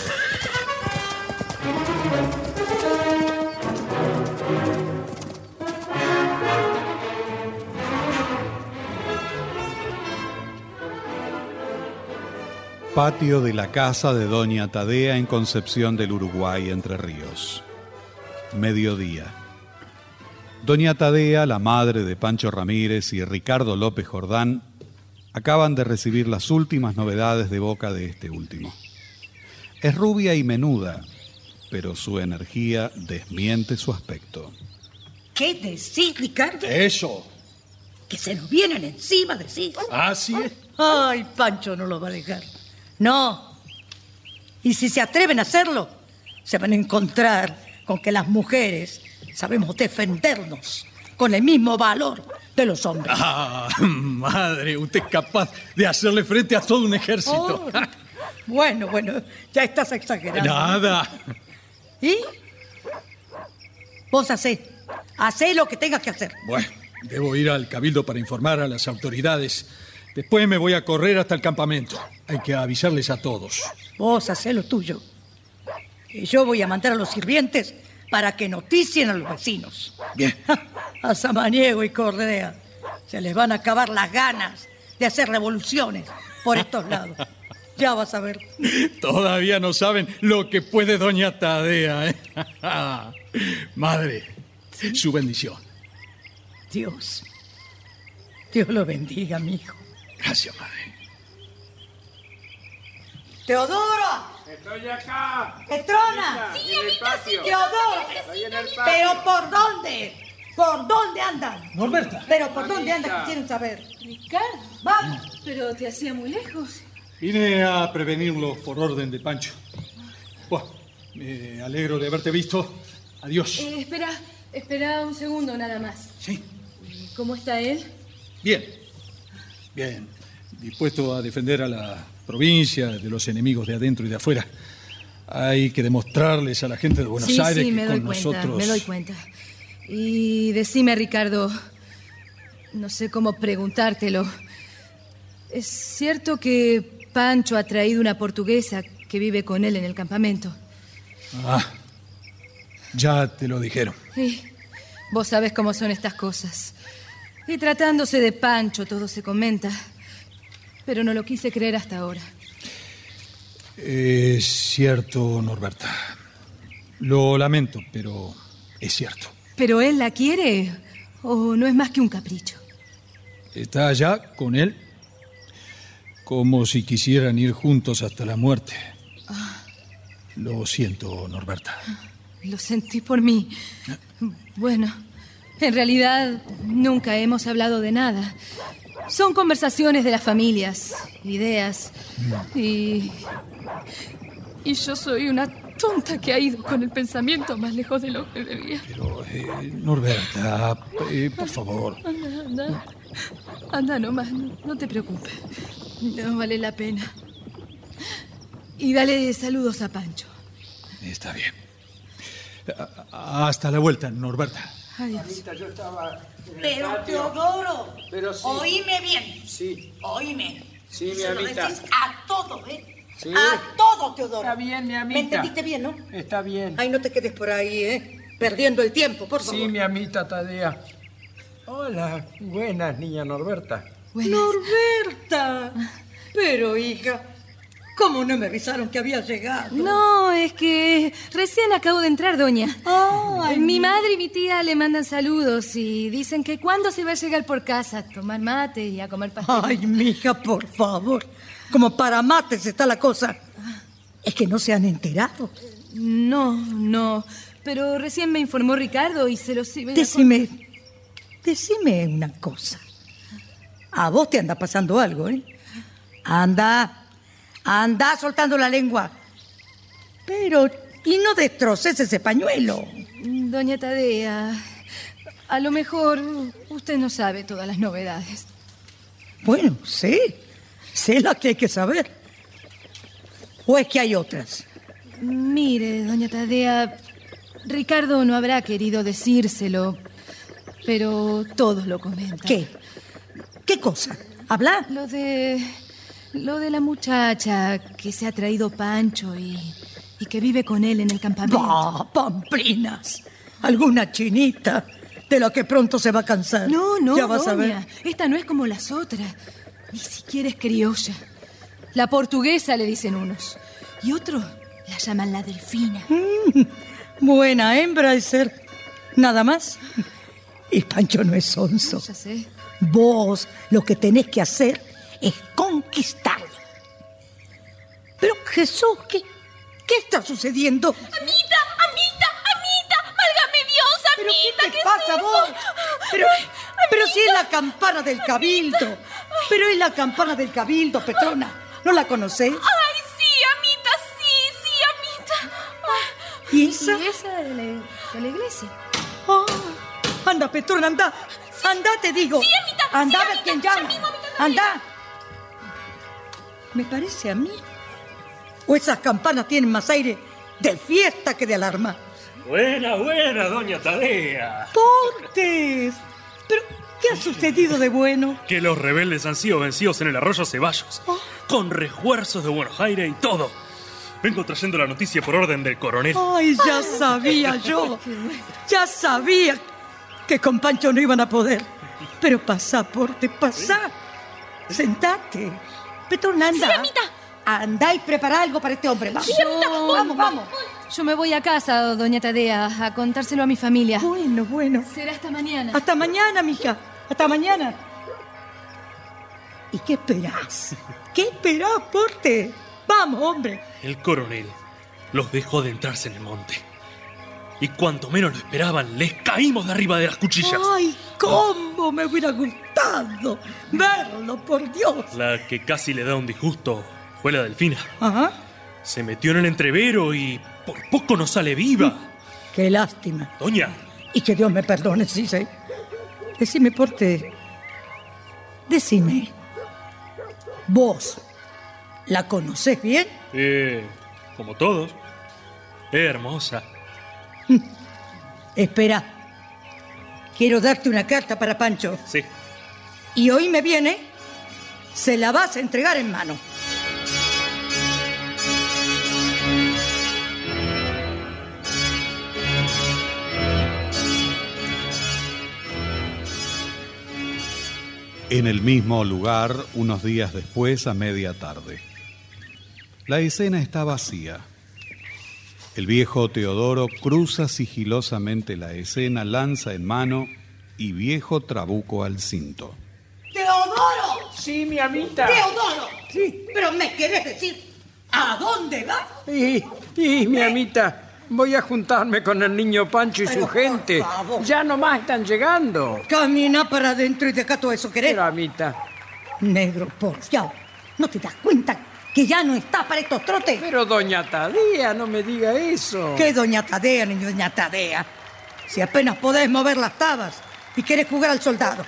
[SPEAKER 1] Patio de la casa de Doña Tadea en Concepción del Uruguay, Entre Ríos. Mediodía. Doña Tadea, la madre de Pancho Ramírez y Ricardo López Jordán, acaban de recibir las últimas novedades de boca de este último. Es rubia y menuda, pero su energía desmiente su aspecto.
[SPEAKER 6] ¿Qué decís, Ricardo?
[SPEAKER 8] Eso.
[SPEAKER 6] Que se nos vienen encima, decís.
[SPEAKER 8] Así es.
[SPEAKER 6] Ay, Pancho no lo va a dejar. No. Y si se atreven a hacerlo, se van a encontrar con que las mujeres sabemos defendernos con el mismo valor de los hombres.
[SPEAKER 8] Ah, madre, usted es capaz de hacerle frente a todo un ejército.
[SPEAKER 6] Oh, bueno, bueno, ya estás exagerando.
[SPEAKER 8] Nada.
[SPEAKER 6] ¿Y? Vos hacé. Hacé lo que tengas que hacer.
[SPEAKER 8] Bueno, debo ir al cabildo para informar a las autoridades. Después me voy a correr hasta el campamento. Hay que avisarles a todos.
[SPEAKER 6] Vos hacé lo tuyo. Y yo voy a mandar a los sirvientes para que noticien a los vecinos.
[SPEAKER 8] Bien.
[SPEAKER 6] A Samaniego y Cordea se les van a acabar las ganas de hacer revoluciones por estos lados. Ya vas a ver.
[SPEAKER 8] Todavía no saben lo que puede doña Tadea. ¿eh? Madre, su bendición.
[SPEAKER 6] Dios. Dios lo bendiga, mi hijo.
[SPEAKER 8] Gracias, madre.
[SPEAKER 6] ¡Teodoro!
[SPEAKER 11] Estoy acá.
[SPEAKER 6] ¡Petrona!
[SPEAKER 11] Sí, en el patio.
[SPEAKER 6] ¡Teodoro! ¿Pero por dónde? ¿Por dónde andan?
[SPEAKER 8] Norberta.
[SPEAKER 6] ¿Pero por dónde andan? Quieren saber.
[SPEAKER 12] Ricardo,
[SPEAKER 6] ¡Vamos!
[SPEAKER 12] pero te hacía muy lejos.
[SPEAKER 8] Vine a prevenirlo por orden de Pancho. Bueno, me alegro de haberte visto. Adiós.
[SPEAKER 12] Eh, espera, espera un segundo nada más.
[SPEAKER 8] Sí.
[SPEAKER 12] ¿Cómo está él?
[SPEAKER 8] Bien. Bien. Dispuesto a defender a la provincia de los enemigos de adentro y de afuera. Hay que demostrarles a la gente de Buenos
[SPEAKER 12] sí,
[SPEAKER 8] Aires
[SPEAKER 12] sí,
[SPEAKER 8] que
[SPEAKER 12] me doy
[SPEAKER 8] con
[SPEAKER 12] cuenta,
[SPEAKER 8] nosotros.
[SPEAKER 12] me doy cuenta. Y decime, Ricardo, no sé cómo preguntártelo. ¿Es cierto que Pancho ha traído una portuguesa que vive con él en el campamento?
[SPEAKER 8] Ah, ya te lo dijeron.
[SPEAKER 12] Sí, vos sabés cómo son estas cosas. Y tratándose de Pancho, todo se comenta. Pero no lo quise creer hasta ahora.
[SPEAKER 8] Es cierto, Norberta. Lo lamento, pero es cierto.
[SPEAKER 12] ¿Pero él la quiere? ¿O no es más que un capricho?
[SPEAKER 8] Está allá con él como si quisieran ir juntos hasta la muerte. Lo siento, Norberta.
[SPEAKER 12] Lo sentí por mí. Bueno, en realidad nunca hemos hablado de nada. Son conversaciones de las familias, ideas. Y. Y yo soy una tonta que ha ido con el pensamiento más lejos de lo que debía.
[SPEAKER 8] Pero, eh, Norberta, eh, por favor.
[SPEAKER 12] Anda, anda. Anda nomás, no, no te preocupes. No vale la pena. Y dale saludos a Pancho.
[SPEAKER 8] Está bien. Hasta la vuelta, Norberta.
[SPEAKER 12] Adiós.
[SPEAKER 11] Yo estaba en el
[SPEAKER 6] Pero,
[SPEAKER 11] patio.
[SPEAKER 6] Teodoro,
[SPEAKER 11] Pero sí.
[SPEAKER 6] oíme bien.
[SPEAKER 11] Sí.
[SPEAKER 6] Oíme.
[SPEAKER 11] Sí, mi
[SPEAKER 6] Se lo
[SPEAKER 11] amita.
[SPEAKER 6] decís a todo, ¿eh?
[SPEAKER 11] Sí.
[SPEAKER 6] A todo, Teodoro.
[SPEAKER 11] Está bien, mi
[SPEAKER 6] ¿Me
[SPEAKER 11] amita.
[SPEAKER 6] entendiste bien, no?
[SPEAKER 11] Está bien.
[SPEAKER 6] Ay, no te quedes por ahí, ¿eh? Perdiendo el tiempo, por favor.
[SPEAKER 11] Sí, mi amita Tadea. Hola, buenas, niña Norberta.
[SPEAKER 6] Norberta. Pero, hija, ¿cómo no me avisaron que había llegado?
[SPEAKER 12] No, es que recién acabo de entrar, doña.
[SPEAKER 6] Ay,
[SPEAKER 12] mi madre y mi tía le mandan saludos y dicen que cuándo se va a llegar por casa a tomar mate y a comer pastel.
[SPEAKER 6] Ay, mija, por favor. Como para mates está la cosa. Es que no se han enterado.
[SPEAKER 12] No, no. Pero recién me informó Ricardo y se lo a
[SPEAKER 6] Decime, decime una cosa. A vos te anda pasando algo, ¿eh? Anda, anda soltando la lengua. Pero, y no destroces ese pañuelo.
[SPEAKER 12] Doña Tadea, a lo mejor usted no sabe todas las novedades.
[SPEAKER 6] Bueno, sí, sé la que hay que saber. ¿O es que hay otras?
[SPEAKER 12] Mire, doña Tadea, Ricardo no habrá querido decírselo, pero todos lo comentan.
[SPEAKER 6] ¿Qué? ¿Qué cosa? ¿Habla?
[SPEAKER 12] Lo de. Lo de la muchacha que se ha traído Pancho y, que vive con él en el campamento.
[SPEAKER 6] ¡Ah, pamplinas! Alguna chinita de la que pronto se va a cansar.
[SPEAKER 12] No, no,
[SPEAKER 6] Ya vas a ver.
[SPEAKER 12] Esta no es como las otras. Ni siquiera es criolla. La portuguesa le dicen unos. Y otros la llaman la delfina.
[SPEAKER 6] Buena hembra de ser. Nada más. Y Pancho no es sonso.
[SPEAKER 12] Ya sé.
[SPEAKER 6] Vos lo que tenés que hacer es conquistarla. Pero Jesús, ¿qué, qué está sucediendo?
[SPEAKER 13] Amita, amita, amita, válgame Dios, amita,
[SPEAKER 6] ¿Qué te pasa vos? Pero, pero si es la campana del cabildo. Pero es la campana del cabildo, Petrona. ¿No la conocés?
[SPEAKER 13] Ay, sí, amita, sí, sí, amita.
[SPEAKER 6] ¿Y esa?
[SPEAKER 12] Y esa de la, de la iglesia.
[SPEAKER 6] Ah, anda, Petrona, anda. Anda, te digo.
[SPEAKER 13] Sí, amita,
[SPEAKER 6] Anda
[SPEAKER 13] sí,
[SPEAKER 6] a ver quién llama. Anda. ¿Me parece a mí? ¿O esas campanas tienen más aire de fiesta que de alarma?
[SPEAKER 10] Buena, buena, doña Tadea.
[SPEAKER 6] ¡Portes! ¿Pero qué ha sucedido de bueno?
[SPEAKER 10] Que los rebeldes han sido vencidos en el arroyo Ceballos. Con refuerzos de Buenos Aires y todo. Vengo trayendo la noticia por orden del coronel.
[SPEAKER 6] ¡Ay, ya sabía yo! Ya sabía que con Pancho no iban a poder. Pero pasá, Porte, pasá. Sentate. Petrona, anda.
[SPEAKER 13] Sí, amita.
[SPEAKER 6] Anda y prepara algo para este hombre. Vamos,
[SPEAKER 12] Yo-
[SPEAKER 6] vamos, vamos.
[SPEAKER 12] Yo me voy a casa, doña Tadea, a contárselo a mi familia.
[SPEAKER 6] Bueno, bueno.
[SPEAKER 12] Será hasta mañana.
[SPEAKER 6] Hasta mañana, mija. Hasta mañana. ¿Y qué esperás? ¿Qué esperás, Porte? Vamos, hombre.
[SPEAKER 10] El coronel los dejó de entrarse en el monte. Y cuanto menos lo esperaban, les caímos de arriba de las cuchillas.
[SPEAKER 6] ¡Ay, cómo me hubiera gustado verlo, por Dios!
[SPEAKER 10] La que casi le da un disgusto fue la delfina.
[SPEAKER 6] Ajá.
[SPEAKER 10] Se metió en el entrevero y por poco no sale viva.
[SPEAKER 6] Qué lástima.
[SPEAKER 10] Doña,
[SPEAKER 6] Y que Dios me perdone, sí, sí. Decime, Porte. Decime. ¿Vos la conocés bien?
[SPEAKER 10] eh, como todos, es hermosa.
[SPEAKER 6] Espera. Quiero darte una carta para Pancho.
[SPEAKER 10] Sí.
[SPEAKER 6] Y hoy me viene. Se la vas a entregar en mano.
[SPEAKER 1] En el mismo lugar, unos días después, a media tarde. La escena está vacía. El viejo Teodoro cruza sigilosamente la escena, lanza en mano y viejo trabuco al cinto.
[SPEAKER 6] ¡Teodoro!
[SPEAKER 11] Sí, mi amita.
[SPEAKER 6] ¡Teodoro! Sí. ¿Pero me querés decir a dónde vas?
[SPEAKER 11] Y, y, mi amita, voy a juntarme con el niño Pancho y
[SPEAKER 6] Pero,
[SPEAKER 11] su
[SPEAKER 6] por
[SPEAKER 11] gente.
[SPEAKER 6] favor.
[SPEAKER 11] Ya nomás están llegando.
[SPEAKER 6] Camina para adentro y deja todo eso, ¿querés?
[SPEAKER 11] Pero, amita,
[SPEAKER 6] Negro porfiado. ¿No te das cuenta que ya no está para estos trotes?
[SPEAKER 11] pero doña Tadea, no me diga eso.
[SPEAKER 6] ¿Qué doña Tadea, ni doña Tadea? Si apenas podés mover las tabas y querés jugar al soldado.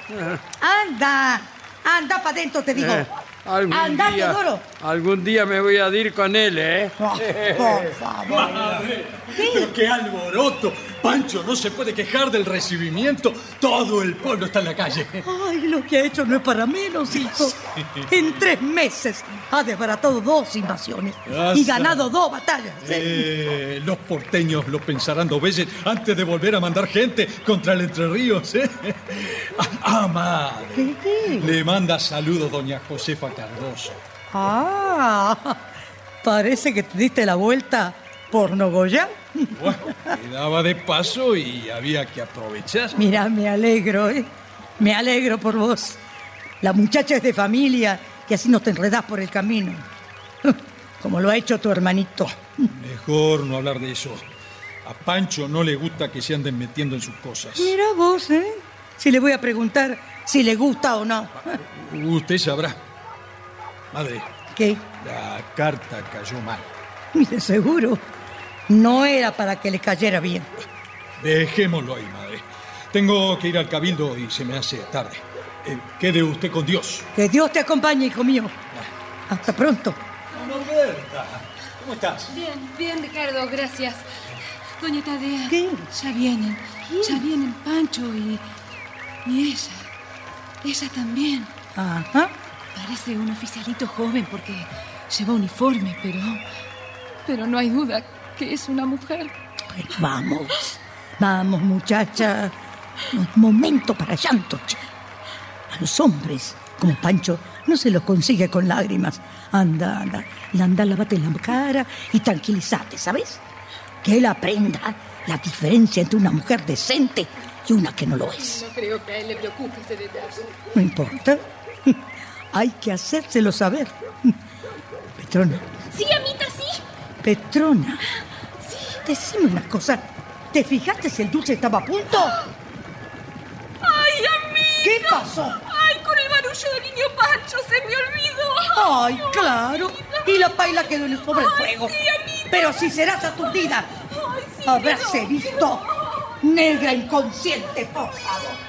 [SPEAKER 6] Anda, anda para adentro, te digo.
[SPEAKER 11] Eh, algún
[SPEAKER 6] anda,
[SPEAKER 11] día,
[SPEAKER 6] Teodoro.
[SPEAKER 11] algún día me voy a ir con él, ¿eh?
[SPEAKER 6] Oh, por favor.
[SPEAKER 8] Pero qué alboroto. Pancho no se puede quejar del recibimiento. Todo el pueblo está en la calle.
[SPEAKER 6] Ay, lo que ha hecho no es para menos, hijo. En tres meses ha desbaratado dos invasiones y ganado dos batallas. ¿sí?
[SPEAKER 8] Eh, los porteños lo pensarán dos veces antes de volver a mandar gente contra el Entre Ríos. ¿eh? Ah, ah, madre. Le manda saludos doña Josefa Cardoso.
[SPEAKER 6] Ah, parece que te diste la vuelta por Nogoyá.
[SPEAKER 8] Bueno, quedaba de paso y había que aprovechar.
[SPEAKER 6] Mira, me alegro, ¿eh? Me alegro por vos. La muchacha es de familia y así no te enredás por el camino. Como lo ha hecho tu hermanito.
[SPEAKER 8] Mejor no hablar de eso. A Pancho no le gusta que se anden metiendo en sus cosas.
[SPEAKER 6] Mira vos, ¿eh? Si le voy a preguntar si le gusta o no.
[SPEAKER 8] Usted sabrá. Madre,
[SPEAKER 6] ¿Qué?
[SPEAKER 8] la carta cayó mal.
[SPEAKER 6] Mire, seguro. No era para que le cayera bien.
[SPEAKER 8] Dejémoslo ahí, madre. Tengo que ir al cabildo y se me hace tarde. Eh, quede usted con Dios.
[SPEAKER 6] Que Dios te acompañe, hijo mío. Hasta pronto.
[SPEAKER 8] Norberta, ¿cómo estás?
[SPEAKER 12] Bien, bien, Ricardo, gracias. Doña Tadea.
[SPEAKER 6] ¿Qué?
[SPEAKER 12] Ya vienen. Ya vienen Pancho y. y ella. Ella también.
[SPEAKER 6] Ajá.
[SPEAKER 12] Parece un oficialito joven porque lleva uniforme, pero. Pero no hay duda que es una mujer.
[SPEAKER 6] Vamos, vamos, muchacha. No es momento para llanto, che. A los hombres, como Pancho, no se los consigue con lágrimas. Anda, anda, anda, lávate la cara y tranquilízate, ¿sabes? Que él aprenda la diferencia entre una mujer decente y una que no lo es.
[SPEAKER 12] No creo que a él le preocupe ese detalle.
[SPEAKER 6] No importa. Hay que hacérselo saber. Petrona,
[SPEAKER 13] Sí, amita, sí.
[SPEAKER 6] Petrona. Decime una cosa. ¿Te fijaste si el dulce estaba a punto?
[SPEAKER 13] ¡Ay, amiga!
[SPEAKER 6] ¿Qué pasó?
[SPEAKER 13] ¡Ay, con el barullo del niño Pancho se me olvidó!
[SPEAKER 6] Ay, claro. Y la paila quedó en el sobre el fuego. Pero si serás aturdida, habráse visto. Negra inconsciente, por favor.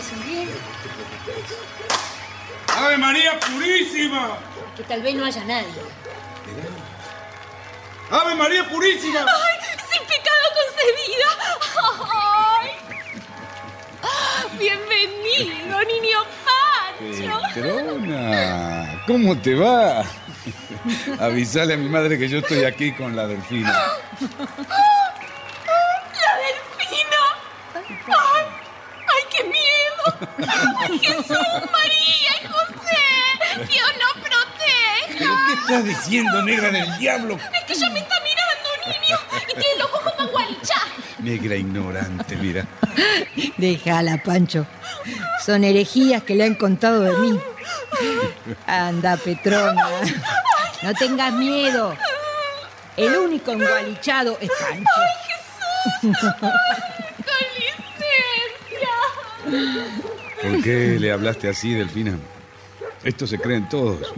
[SPEAKER 7] Vos te parece bien?
[SPEAKER 4] ¡Ave María Purísima!
[SPEAKER 7] Que tal vez no haya nadie.
[SPEAKER 4] ¡Ave María Purísima!
[SPEAKER 13] ¡Ay, sin pecado concebida! ¡Ay! ¡Bienvenido, niño Pancho!
[SPEAKER 4] Petrona, ¿cómo te va? Avisale a mi madre que yo estoy aquí con la delfina.
[SPEAKER 13] Jesús, María y José! ¡Dios nos proteja!
[SPEAKER 4] ¿Pero qué estás diciendo, negra del diablo?
[SPEAKER 13] Es que ella me está mirando, niño, y tiene los ojos para gualichar.
[SPEAKER 4] Negra ignorante, mira.
[SPEAKER 7] Déjala, Pancho. Son herejías que le han contado de mí. Anda, Petrona. No tengas miedo. El único engualichado es Pancho.
[SPEAKER 13] ¡Con licencia!
[SPEAKER 4] ¿Por qué le hablaste así, Delfina? Esto se creen todos.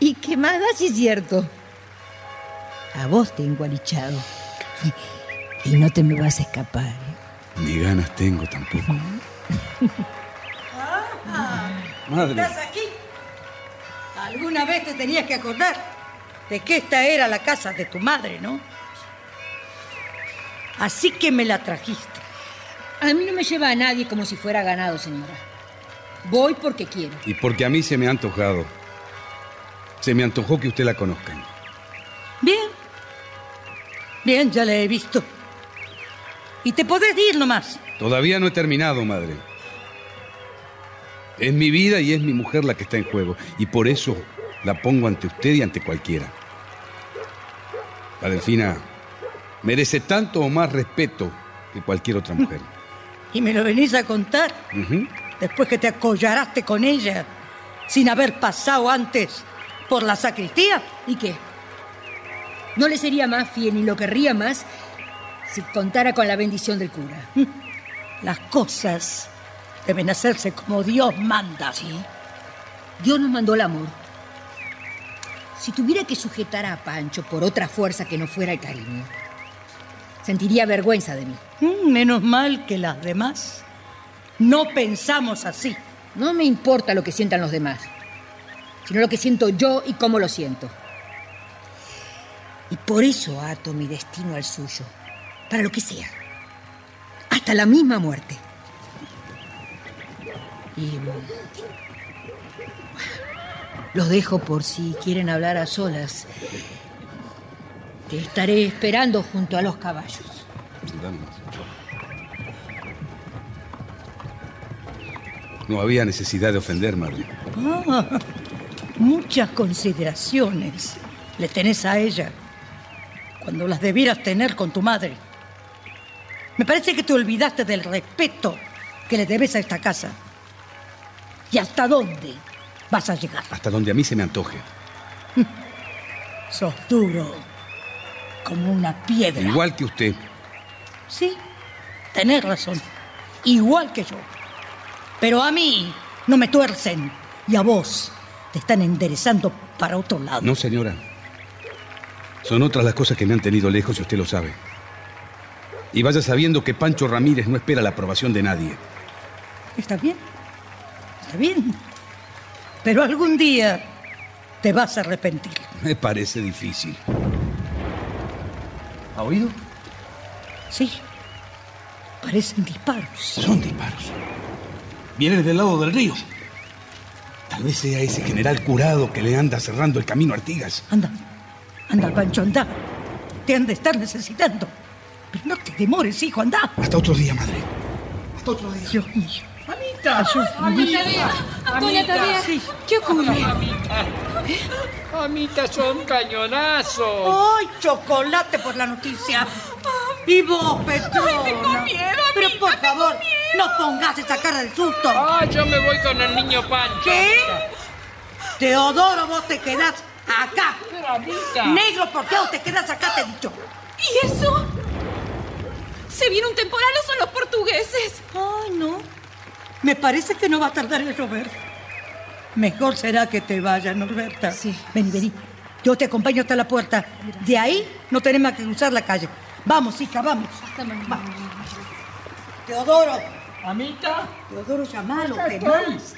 [SPEAKER 7] ¿Y qué más da si es cierto? A vos te he engualichado. Y no te me vas a escapar. ¿eh?
[SPEAKER 4] Ni ganas tengo tampoco. Madre.
[SPEAKER 6] ¿Estás aquí? Alguna vez te tenías que acordar de que esta era la casa de tu madre, ¿no? Así que me la trajiste.
[SPEAKER 7] A mí no me lleva a nadie como si fuera ganado, señora. Voy porque quiero.
[SPEAKER 4] Y porque a mí se me ha antojado. Se me antojó que usted la conozca.
[SPEAKER 6] Bien. Bien, ya la he visto. Y te podés ir nomás.
[SPEAKER 4] Todavía no he terminado, madre. Es mi vida y es mi mujer la que está en juego. Y por eso la pongo ante usted y ante cualquiera. La delfina merece tanto o más respeto que cualquier otra mujer.
[SPEAKER 6] Y me lo venís a contar después que te acollaraste con ella sin haber pasado antes por la sacristía.
[SPEAKER 7] ¿Y qué? No le sería más fiel ni lo querría más si contara con la bendición del cura.
[SPEAKER 6] Las cosas deben hacerse como Dios manda.
[SPEAKER 7] Sí. Dios nos mandó el amor. Si tuviera que sujetar a Pancho por otra fuerza que no fuera el cariño, sentiría vergüenza de mí.
[SPEAKER 6] Mm, Menos mal que las demás no pensamos así.
[SPEAKER 7] No me importa lo que sientan los demás, sino lo que siento yo y cómo lo siento. Y por eso ato mi destino al suyo, para lo que sea, hasta la misma muerte. Y mm, los dejo por si quieren hablar a solas. Te estaré esperando junto a los caballos.
[SPEAKER 4] No había necesidad de ofender, madre.
[SPEAKER 6] Ah, muchas consideraciones le tenés a ella cuando las debieras tener con tu madre. Me parece que te olvidaste del respeto que le debes a esta casa. ¿Y hasta dónde vas a llegar?
[SPEAKER 4] Hasta donde a mí se me antoje.
[SPEAKER 6] Sos duro, como una piedra.
[SPEAKER 4] Igual que usted.
[SPEAKER 6] Sí, tenés razón. Igual que yo. Pero a mí no me tuercen y a vos te están enderezando para otro lado.
[SPEAKER 4] No, señora. Son otras las cosas que me han tenido lejos y usted lo sabe. Y vaya sabiendo que Pancho Ramírez no espera la aprobación de nadie.
[SPEAKER 6] Está bien, está bien. Pero algún día te vas a arrepentir.
[SPEAKER 4] Me parece difícil.
[SPEAKER 5] ¿Ha oído?
[SPEAKER 6] Sí. Parecen disparos.
[SPEAKER 4] Son disparos. Vienen del lado del río. Tal vez sea ese general curado que le anda cerrando el camino a Artigas.
[SPEAKER 6] Anda, anda, Pancho, anda. Te han de estar necesitando. Pero no te demores, hijo, anda.
[SPEAKER 4] Hasta otro día, madre.
[SPEAKER 6] Hasta otro día. Dios mío.
[SPEAKER 11] Amita,
[SPEAKER 12] Doña Tadea, doña Tadea, ¿qué ocurre?
[SPEAKER 11] Amita, son cañonazos.
[SPEAKER 6] ¡Ay, chocolate por la noticia! Y vos, Petrona.
[SPEAKER 13] Ay, tengo miedo,
[SPEAKER 6] Pero por
[SPEAKER 13] tengo
[SPEAKER 6] favor, no pongas esa cara de susto.
[SPEAKER 11] Ah, yo me voy con el niño Pancho.
[SPEAKER 6] ¿Qué? Teodoro, vos te quedás acá.
[SPEAKER 11] Pero, Amita.
[SPEAKER 6] Negro, ¿por qué vos te quedás acá, te he dicho?
[SPEAKER 12] ¿Y eso? ¿Se viene un temporal o son los portugueses?
[SPEAKER 6] Ay, no. Me parece que no va a tardar en llover. Mejor será que te vayas, Norberta.
[SPEAKER 12] Sí.
[SPEAKER 6] Vení, vení. Yo te acompaño hasta la puerta. De ahí no tenemos que cruzar la calle. Vamos, hija, vamos. Vamos. Teodoro,
[SPEAKER 11] Amita.
[SPEAKER 6] Teodoro, llama a los
[SPEAKER 11] Acá
[SPEAKER 6] demás.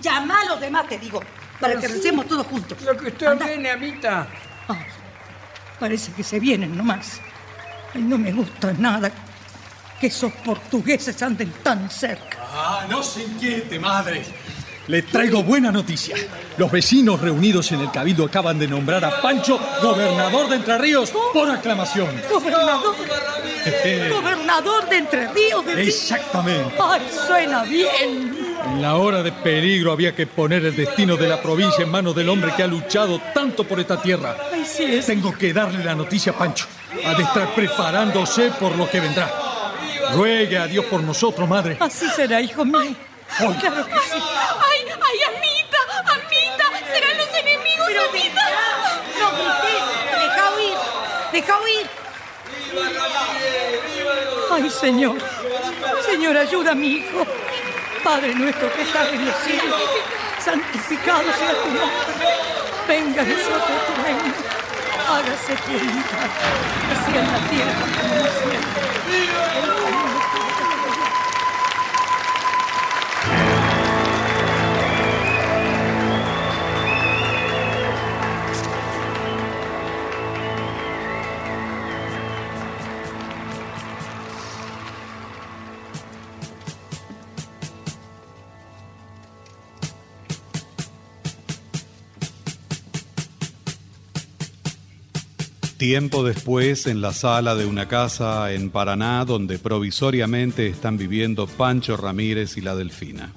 [SPEAKER 6] Llama a los demás, te digo. Para que recemos todos juntos.
[SPEAKER 11] Lo que usted
[SPEAKER 6] Anda.
[SPEAKER 11] ordene, Amita.
[SPEAKER 6] Parece que se vienen nomás. Ay, no me gusta nada que esos portugueses anden tan cerca.
[SPEAKER 8] Ah, no se inquiete, madre. Le traigo buena noticia. Los vecinos reunidos en el cabildo acaban de nombrar a Pancho gobernador de Entre Ríos por aclamación.
[SPEAKER 6] Gobernador. Gobernador de Entre Ríos. de-
[SPEAKER 8] Exactamente.
[SPEAKER 6] Ay, suena bien.
[SPEAKER 8] En la hora de peligro había que poner el destino de la provincia en manos del hombre que ha luchado tanto por esta tierra.
[SPEAKER 6] Ay, sí es.
[SPEAKER 8] Tengo que darle la noticia a Pancho. Ha de estar preparándose por lo que vendrá. Ruegue a Dios por nosotros, madre.
[SPEAKER 6] Así será, hijo mío.
[SPEAKER 8] Ay.
[SPEAKER 6] Claro que sí.
[SPEAKER 13] ¡Ay, ay, Amita! ¡Amita! ¡Serán los enemigos, Amita!
[SPEAKER 6] No grites. Deja huir. Deja huir. Ay, Señor. Señor, ayuda a mi hijo. Padre nuestro que estás en los cielos, santificado sea tu nombre. Venga a nosotros tu reino. Hágase tu voluntad, así en la tierra.
[SPEAKER 1] Tiempo después, en la sala de una casa en Paraná, donde provisoriamente están viviendo Pancho Ramírez y la Delfina.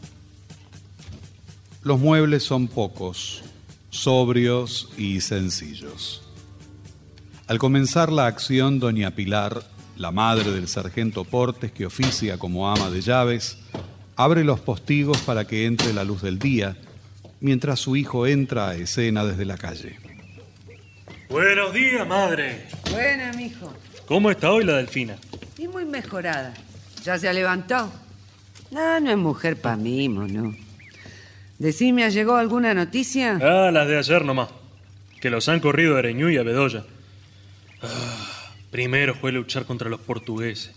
[SPEAKER 1] Los muebles son pocos, sobrios y sencillos. Al comenzar la acción, doña Pilar, la madre del sargento Portes, que oficia como ama de llaves, abre los postigos para que entre la luz del día, mientras su hijo entra a escena desde la calle.
[SPEAKER 10] Buenos días, madre.
[SPEAKER 14] Buena, mijo.
[SPEAKER 10] ¿Cómo está hoy la delfina?
[SPEAKER 14] Y muy mejorada. ¿Ya se ha levantado? No, no es mujer pa' mimo, ¿no? Decime, ¿llegó alguna noticia?
[SPEAKER 10] Ah, las de ayer nomás. Que los han corrido a Ereñú y a Bedoya. Ah, primero fue luchar contra los portugueses.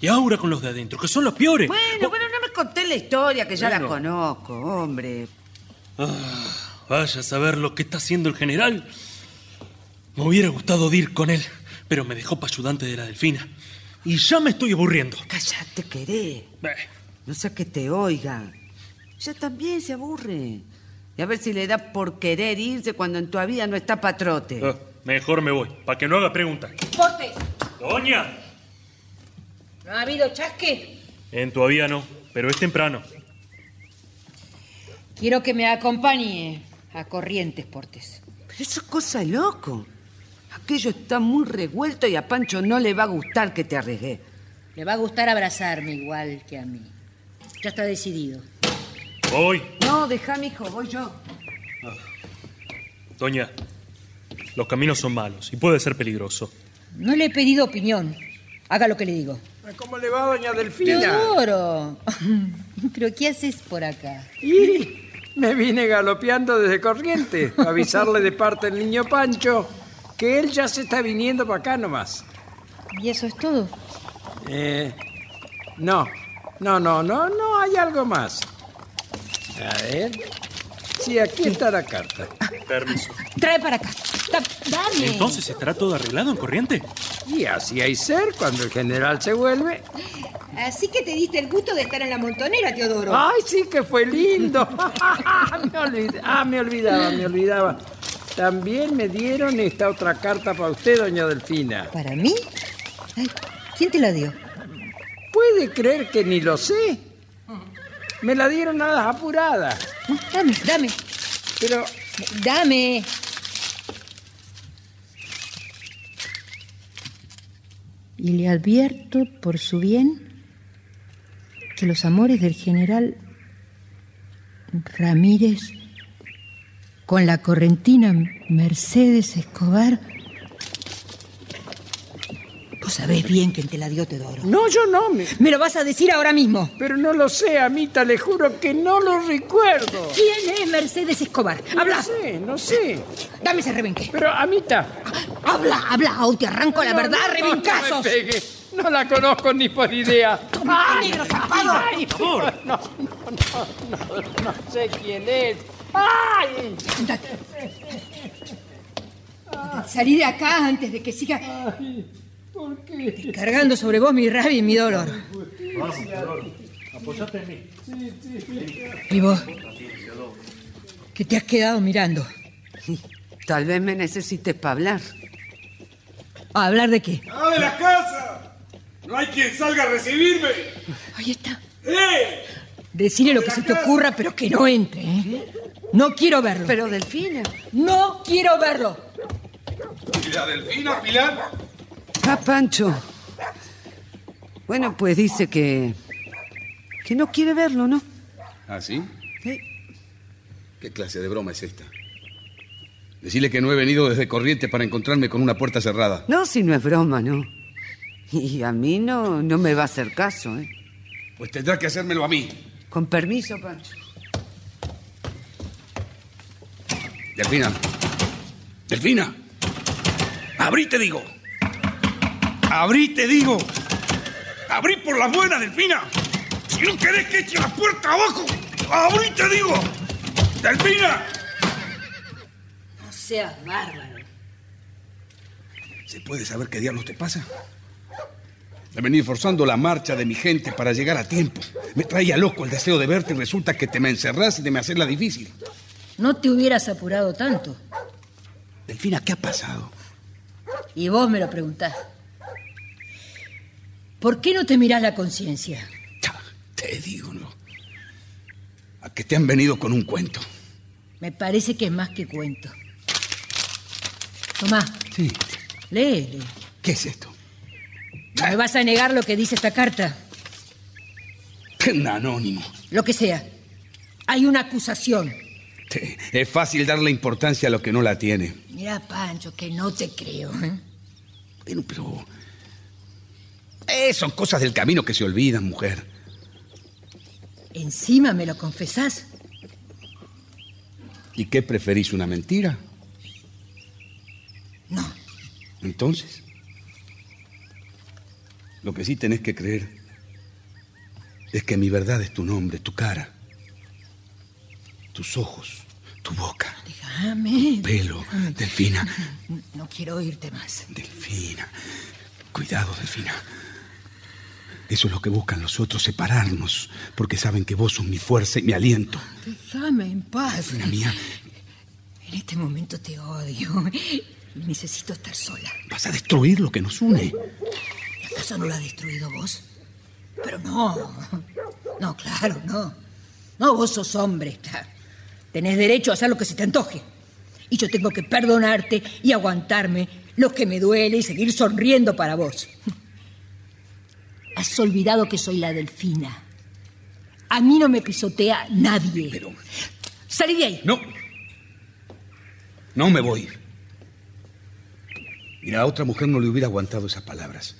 [SPEAKER 10] Y ahora con los de adentro, que son los peores.
[SPEAKER 14] Bueno, bueno, no me conté la historia, que ya la
[SPEAKER 10] Bueno.
[SPEAKER 14] conozco, hombre.
[SPEAKER 10] Ah, vaya a saber lo que está haciendo el general. Me hubiera gustado ir con él, pero me dejó para ayudante de la delfina. Y ya me estoy aburriendo.
[SPEAKER 14] Cállate, queré.
[SPEAKER 10] Eh,
[SPEAKER 14] No sea que te oiga. Ya también se aburre. Y a ver si le da por querer irse cuando en tu vida no está patrote.
[SPEAKER 10] ah, mejor me voy, para que no haga preguntas.
[SPEAKER 7] Porte,
[SPEAKER 10] Doña,
[SPEAKER 7] ¿no ha habido chasque?
[SPEAKER 10] en todavía no, pero es temprano.
[SPEAKER 7] Quiero que me acompañe a Corrientes, Portes.
[SPEAKER 14] Pero eso es cosa de loco. Aquello está muy revuelto y a Pancho no le va a gustar que te arriesgue.
[SPEAKER 7] Le va a gustar abrazarme igual que a mí. Ya está decidido.
[SPEAKER 10] Voy.
[SPEAKER 14] No, deja, hijo, voy yo.
[SPEAKER 10] Doña, los caminos son malos y puede ser peligroso.
[SPEAKER 7] No le he pedido opinión. Haga lo que le digo.
[SPEAKER 11] ¿Cómo le va, doña Delfina?
[SPEAKER 7] Teodoro. ¿Pero qué haces por acá?
[SPEAKER 11] Y me vine galopeando desde Corriente a avisarle de parte del niño Pancho que él ya se está viniendo para acá nomás.
[SPEAKER 7] ¿Y eso es todo?
[SPEAKER 11] Eh, no, no, no, no, no hay algo más. A ver. Sí, aquí está la carta.
[SPEAKER 10] Permiso.
[SPEAKER 7] Trae para acá. Da- dame.
[SPEAKER 10] Entonces, ¿estará todo arreglado en corriente?
[SPEAKER 11] Y así hay ser cuando el general se vuelve.
[SPEAKER 7] Así que te diste el gusto de estar en la montonera, Teodoro.
[SPEAKER 11] ¡Ay, sí que fue lindo! me olvid- Ah, me olvidaba, me olvidaba. También me dieron esta otra carta para usted, doña Delfina.
[SPEAKER 7] ¿Para mí? Ay, ¿Quién te la dio?
[SPEAKER 11] ¿Puede creer que ni lo sé? Me la dieron a las apuradas.
[SPEAKER 7] Dame, dame.
[SPEAKER 11] Pero
[SPEAKER 7] Dame. Y le advierto por su bien que los amores del general Ramírez con la correntina Mercedes Escobar. Vos sabés bien quién te la dio, Teodoro.
[SPEAKER 11] No, yo no. Me,
[SPEAKER 7] Me lo vas a decir ahora mismo.
[SPEAKER 11] pero no lo sé, Amita, le juro que no lo recuerdo.
[SPEAKER 7] ¿Quién es Mercedes Escobar? Habla.
[SPEAKER 11] No sé, no sé.
[SPEAKER 7] Dame ese rebenque.
[SPEAKER 11] Pero, Amita.
[SPEAKER 7] Habla, habla, o te arranco la verdad,
[SPEAKER 11] no, no,
[SPEAKER 7] rebencazos.
[SPEAKER 11] No, me pegue. No la conozco ni por idea. ¡Ay,
[SPEAKER 7] negro zafado!
[SPEAKER 11] ay,
[SPEAKER 10] Por.
[SPEAKER 11] No, no, no, no, no sé quién es. ¡Ay!
[SPEAKER 7] Salí de acá antes de que siga
[SPEAKER 11] ¿Por qué?
[SPEAKER 7] cargando sobre vos mi rabia y mi dolor.
[SPEAKER 10] Vamos, Teodoro. Apoyate en mí.
[SPEAKER 7] Y vos, que te has quedado mirando.
[SPEAKER 14] Tal vez me necesites para hablar.
[SPEAKER 7] ¿A hablar de qué?
[SPEAKER 15] ¡Ah, de la casa! ¡No hay quien salga a recibirme!
[SPEAKER 7] Ahí está.
[SPEAKER 15] ¡Eh!
[SPEAKER 7] Decirle lo que se te ocurra, pero que no entre, ¿eh? No quiero verlo.
[SPEAKER 14] Pero Delfina.
[SPEAKER 7] No quiero verlo.
[SPEAKER 15] ¿Y la delfina, Pilar?
[SPEAKER 14] Ah, Pancho. Bueno, pues dice que. que no quiere verlo, ¿no?
[SPEAKER 4] ¿Ah, sí?
[SPEAKER 14] Sí.
[SPEAKER 4] ¿Qué clase de broma es esta? Decirle que no he venido desde Corriente para encontrarme con una puerta cerrada.
[SPEAKER 14] No, si no es broma, ¿no? Y a mí no, no me va a hacer caso, ¿eh?
[SPEAKER 4] Pues tendrá que hacérmelo a mí.
[SPEAKER 14] Con permiso, Pancho.
[SPEAKER 4] Delfina. Delfina. Abrí, te digo. Abrí, te digo.
[SPEAKER 15] ¡Abrí por la buena, delfina! ¡Si no querés que eche la puerta abajo! ¡Abrí, te digo! ¡Delfina!
[SPEAKER 7] No seas bárbaro.
[SPEAKER 4] ¿Se puede saber qué diablos te pasa? He venido forzando la marcha de mi gente para llegar a tiempo. Me traía loco el deseo de verte y resulta que te me encerrás y de me hacerla difícil.
[SPEAKER 7] No te hubieras apurado tanto.
[SPEAKER 4] Delfina, ¿qué ha pasado?
[SPEAKER 7] Y vos me lo preguntás. ¿Por qué no te mirás la conciencia?
[SPEAKER 4] Te digo, ¿no? A que te han venido con un cuento.
[SPEAKER 7] Me parece que es más que cuento. Tomá,
[SPEAKER 4] Sí.
[SPEAKER 7] léele.
[SPEAKER 4] ¿Qué es esto?
[SPEAKER 7] ¿No me vas a negar lo que dice esta carta?
[SPEAKER 4] Un anónimo.
[SPEAKER 7] Lo que sea. Hay una acusación.
[SPEAKER 4] Sí, Es fácil darle importancia a lo que no la tiene.
[SPEAKER 7] Mira, Pancho, que no te creo. ¿eh?
[SPEAKER 4] Bueno, pero... Eh, son cosas del camino que se olvidan, mujer.
[SPEAKER 7] Encima me lo confesás.
[SPEAKER 4] ¿Y qué preferís, una mentira?
[SPEAKER 7] No.
[SPEAKER 4] Entonces, lo que sí tenés que creer es que mi verdad es tu nombre, tu cara, tus ojos, tu boca,
[SPEAKER 7] Déjame.
[SPEAKER 4] tu pelo, Delfina,
[SPEAKER 7] No quiero oírte más.
[SPEAKER 4] Delfina. Cuidado, Delfina. Eso es lo que buscan los otros, separarnos, porque saben que vos sos mi fuerza y mi aliento.
[SPEAKER 7] Déjame en paz.
[SPEAKER 4] Delfina mía,
[SPEAKER 7] En este momento te odio. Y necesito estar sola.
[SPEAKER 4] vas a destruir lo que nos une.
[SPEAKER 7] ¿Y acaso no lo has destruido vos? Pero no. No, claro, no. No, vos sos hombre. claro. Tenés derecho a hacer lo que se te antoje. Y yo tengo que perdonarte y aguantarme lo que me duele y seguir sonriendo para vos. Has olvidado que soy la delfina. A mí no me pisotea nadie.
[SPEAKER 4] Pero...
[SPEAKER 7] Salí de ahí.
[SPEAKER 4] No. No me voy. Mira, a otra mujer no le hubiera aguantado esas palabras.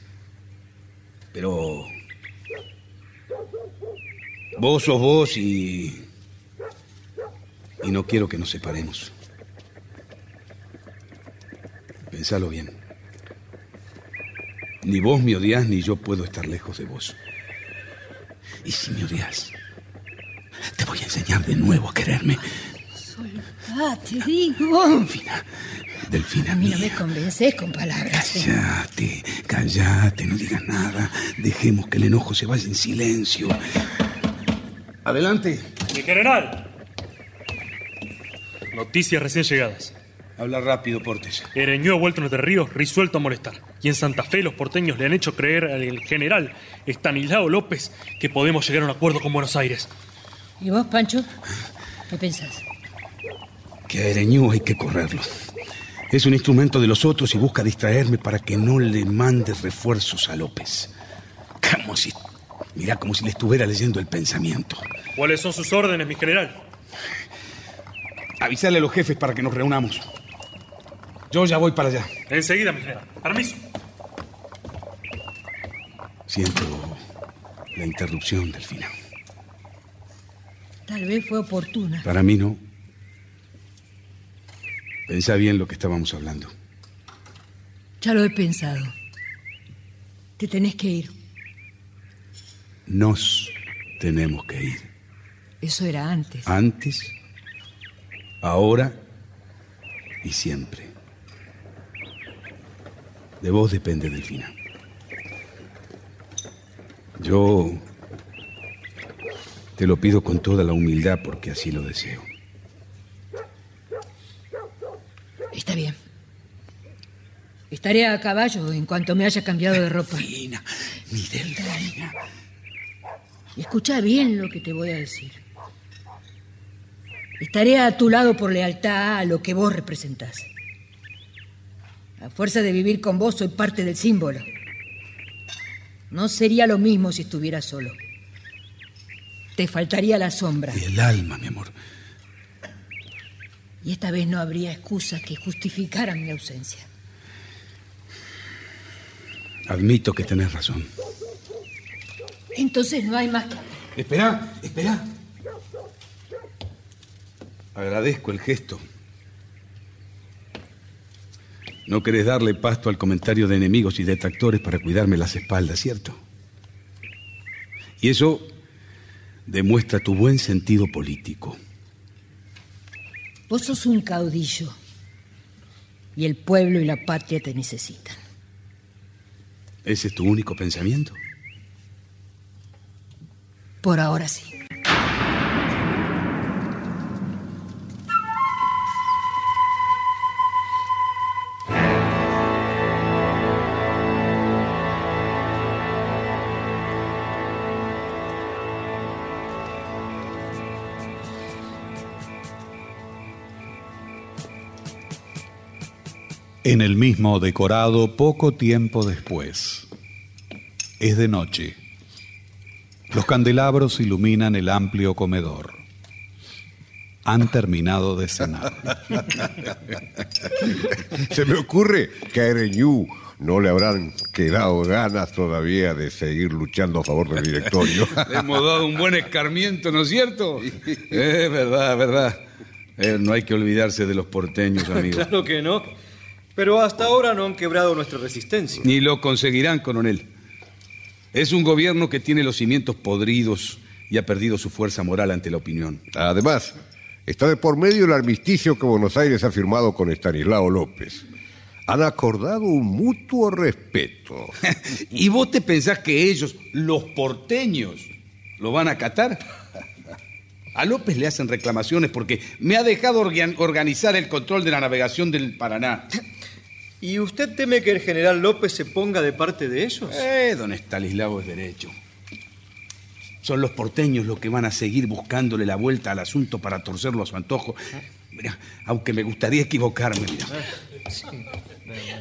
[SPEAKER 4] Pero... Vos sos vos y... Y no quiero que nos separemos. Pensalo bien. Ni vos me odias ni yo puedo estar lejos de vos. Y si me odias, te voy a enseñar de nuevo a quererme.
[SPEAKER 7] Ya, te digo.
[SPEAKER 4] Delfina, Delfina
[SPEAKER 7] A mí no
[SPEAKER 4] mía.
[SPEAKER 7] me convences con palabras. ¿eh?
[SPEAKER 4] Cállate, cállate, no digas nada. Dejemos que el enojo se vaya en silencio. Adelante.
[SPEAKER 10] Mi general. Noticias recién llegadas.
[SPEAKER 4] Habla rápido, Portes.
[SPEAKER 10] Ereñú ha vuelto Entre Ríos risuelto a molestar. Y en Santa Fe los porteños le han hecho creer al general Estanislao López que podemos llegar a un acuerdo con Buenos Aires.
[SPEAKER 7] ¿Y vos, Pancho? ¿Qué pensás?
[SPEAKER 4] Que a Ereñú hay que correrlo. Es un instrumento de los otros y busca distraerme para que no le mande refuerzos a López. Como si. Mira, como si le estuviera leyendo el pensamiento.
[SPEAKER 10] ¿Cuáles son sus órdenes, mi general?
[SPEAKER 4] Avisarle a los jefes para que nos reunamos. Yo ya voy para allá.
[SPEAKER 10] Enseguida, mi general. Permiso.
[SPEAKER 4] Siento la interrupción, Delfina.
[SPEAKER 7] Tal vez fue oportuna.
[SPEAKER 4] Para mí no. Pensá bien lo que estábamos hablando.
[SPEAKER 7] Ya lo he pensado. Te tenés que ir.
[SPEAKER 4] Nos tenemos que ir.
[SPEAKER 7] Eso era antes.
[SPEAKER 4] Antes, ahora y siempre. De vos depende, Delfina. Yo te lo pido con toda la humildad porque así lo deseo.
[SPEAKER 7] Está bien. Estaré a caballo en cuanto me haya cambiado de ropa.
[SPEAKER 4] Delfina, mi Delfina.
[SPEAKER 7] Y escucha bien lo que te voy a decir. Estaré a tu lado por lealtad a lo que vos representás. A fuerza de vivir con vos soy parte del símbolo. No sería lo mismo si estuviera solo. Te faltaría la sombra.
[SPEAKER 4] Y el alma, mi amor.
[SPEAKER 7] Y esta vez no habría excusas que justificaran mi ausencia.
[SPEAKER 4] Admito que tenés razón.
[SPEAKER 7] Entonces no hay más que...
[SPEAKER 4] Espera, espera. Agradezco el gesto. No querés darle pasto al comentario de enemigos y detractores para cuidarme las espaldas, ¿cierto? Y eso demuestra tu buen sentido político.
[SPEAKER 7] Vos sos un caudillo. Y el pueblo y la patria te necesitan.
[SPEAKER 4] ¿Ese es tu único pensamiento?
[SPEAKER 7] Por ahora sí.
[SPEAKER 1] En el mismo decorado poco tiempo después. Es de noche. Los candelabros iluminan el amplio comedor. Han terminado de cenar.
[SPEAKER 9] Se me ocurre que a Ereñú no le habrán quedado ganas todavía de seguir luchando a favor del directorio.
[SPEAKER 4] Le hemos dado un buen escarmiento, ¿no es cierto? Es verdad, verdad. Eh, no hay que olvidarse de los porteños, amigos.
[SPEAKER 16] Claro que no. Pero hasta ahora no han quebrado nuestra resistencia.
[SPEAKER 4] Ni lo conseguirán, coronel. Es un gobierno que tiene los cimientos podridos y ha perdido su fuerza moral ante la opinión.
[SPEAKER 9] Además, está de por medio el armisticio que Buenos Aires ha firmado con Estanislao López. Han acordado un mutuo respeto.
[SPEAKER 4] ¿Y vos te pensás que ellos, los porteños, lo van a acatar? A López le hacen reclamaciones porque me ha dejado organ- organizar el control de la navegación del Paraná.
[SPEAKER 16] ¿Y usted teme que el general López se ponga de parte de ellos?
[SPEAKER 4] Eh, don Estanislao es derecho. Son los porteños los que van a seguir buscándole la vuelta al asunto para torcerlo a su antojo. Mira, aunque me gustaría equivocarme, mira.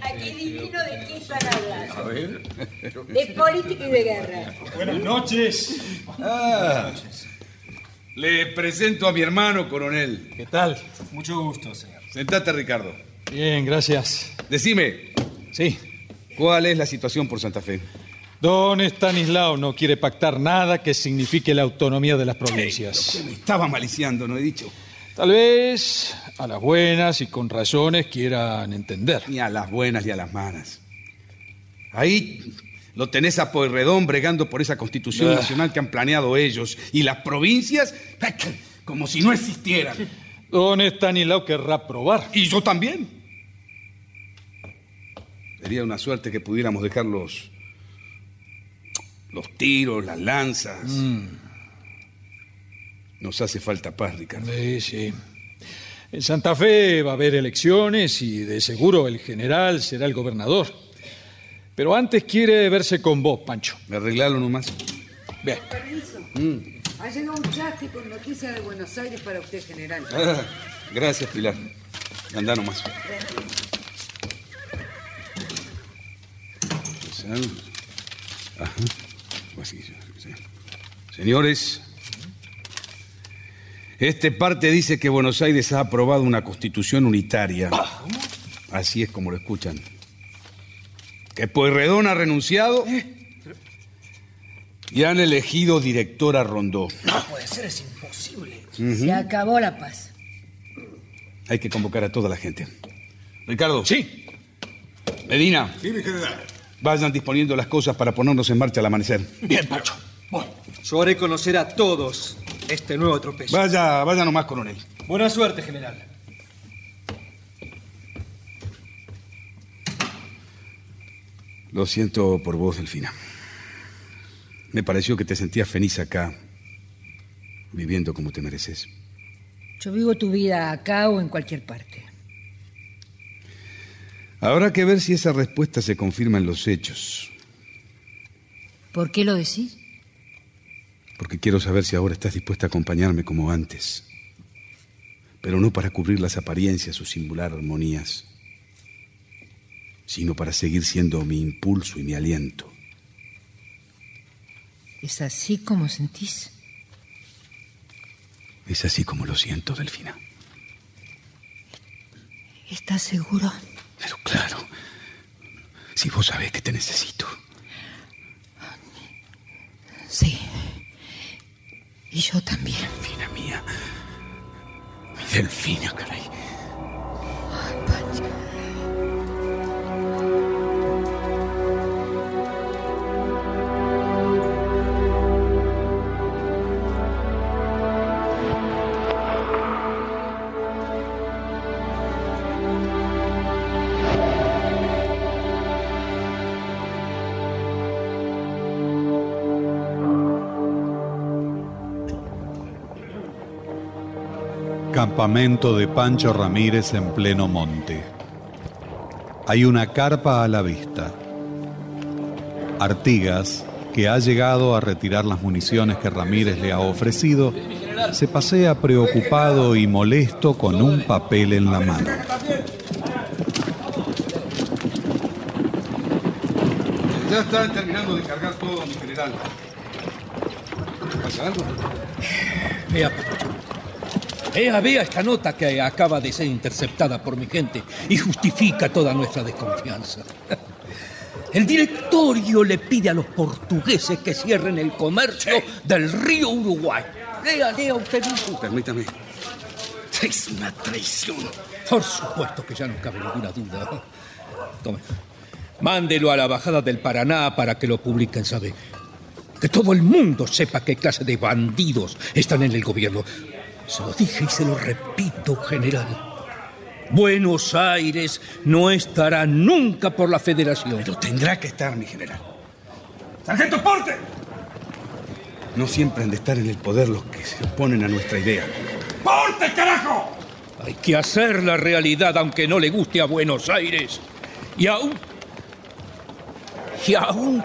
[SPEAKER 7] Aquí divino de qué están hablando.
[SPEAKER 4] A ver.
[SPEAKER 7] De política y de guerra.
[SPEAKER 8] Buenas noches.
[SPEAKER 4] Ah, le presento a mi hermano, coronel.
[SPEAKER 8] ¿Qué tal? Mucho gusto, señor.
[SPEAKER 4] Sentate, Ricardo.
[SPEAKER 8] Bien, gracias.
[SPEAKER 4] Decime.
[SPEAKER 8] Sí.
[SPEAKER 4] ¿Cuál es la situación por Santa Fe?
[SPEAKER 8] Don Estanislao no quiere pactar nada que signifique la autonomía de las provincias.
[SPEAKER 4] Me estaba maliciando, ¿no he dicho?
[SPEAKER 8] Tal vez a las buenas y con razones quieran entender.
[SPEAKER 4] Ni a las buenas ni a las malas. Ahí lo tenés a Pueyrredón bregando por esa constitución
[SPEAKER 8] Ah.
[SPEAKER 4] nacional que han planeado ellos. Y las provincias, como si no existieran.
[SPEAKER 8] Don Estanislao querrá probar.
[SPEAKER 4] Y yo también. Sería una suerte que pudiéramos dejar los, los tiros, las lanzas.
[SPEAKER 8] Mm.
[SPEAKER 4] Nos hace falta paz, Ricardo.
[SPEAKER 8] Sí, sí. En Santa Fe va a haber elecciones y de seguro el general será el gobernador. Pero antes quiere verse con vos, Pancho.
[SPEAKER 4] Arreglarlo nomás.
[SPEAKER 8] Bien.
[SPEAKER 14] Permiso.
[SPEAKER 4] Mm.
[SPEAKER 14] Ha llegado un chasque con noticias de Buenos Aires para usted, general.
[SPEAKER 4] Ah, gracias, Pilar. Andá nomás. Ajá. Así, sí. Señores, este parte dice que Buenos Aires ha aprobado una constitución unitaria. Así es como lo escuchan. Que Pueyrredón ha renunciado y han elegido director a Rondó.
[SPEAKER 17] No puede ser, es imposible.
[SPEAKER 7] Se acabó la paz.
[SPEAKER 4] Hay que convocar a toda la gente. Ricardo.
[SPEAKER 8] Sí.
[SPEAKER 4] Medina.
[SPEAKER 15] Sí, mi general.
[SPEAKER 4] Vayan disponiendo las cosas para ponernos en marcha al amanecer.
[SPEAKER 8] Bien, Pancho.
[SPEAKER 16] Yo haré conocer a todos este nuevo tropezzo.
[SPEAKER 4] Vaya, vaya nomás, coronel.
[SPEAKER 16] Buena suerte, general.
[SPEAKER 4] Lo siento por vos, Delfina. Me pareció que te sentías feliz acá, viviendo como te mereces.
[SPEAKER 7] Yo vivo tu vida acá o en cualquier parte.
[SPEAKER 4] Habrá que ver si esa respuesta se confirma en los hechos,
[SPEAKER 7] ¿Por qué lo decís?
[SPEAKER 4] porque quiero saber si ahora estás dispuesta a acompañarme como antes, pero no para cubrir las apariencias o singular armonías, sino para seguir siendo mi impulso y mi aliento.
[SPEAKER 7] ¿Es así como sentís?
[SPEAKER 4] Es así como lo siento, Delfina.
[SPEAKER 7] ¿Estás seguro?
[SPEAKER 4] Pero claro, si vos sabés que te necesito.
[SPEAKER 7] Sí. Y yo también.
[SPEAKER 4] Delfina mía. Mi Delfina, caray.
[SPEAKER 1] Campamento de Pancho Ramírez en pleno monte. Hay una carpa a la vista. Artigas, que ha llegado a retirar las municiones que Ramírez le ha ofrecido, se pasea preocupado y molesto con un papel en la mano.
[SPEAKER 4] Ya están terminando de cargar todo, mi general. ¿Pasa algo?
[SPEAKER 5] Vea, vea esta nota que acaba de ser interceptada por mi gente y justifica toda nuestra desconfianza. El directorio le pide a los portugueses que cierren el comercio del río Uruguay. Lea, lea usted mismo.
[SPEAKER 4] Permítame. Es una traición.
[SPEAKER 5] Por supuesto que ya no cabe ninguna duda. Tome. Mándelo a la bajada del Paraná para que lo publiquen, ¿sabe? Que todo el mundo sepa qué clase de bandidos están en el gobierno. Se lo dije y se lo repito, general. Buenos Aires no estará nunca por la federación.
[SPEAKER 4] Pero tendrá que estar, mi general.
[SPEAKER 15] ¡Sargento Porte!
[SPEAKER 4] No siempre han de estar en el poder los que se oponen a nuestra idea.
[SPEAKER 15] ¡Porte, carajo!
[SPEAKER 5] Hay que hacer la realidad aunque no le guste a Buenos Aires. Y aún... Y aún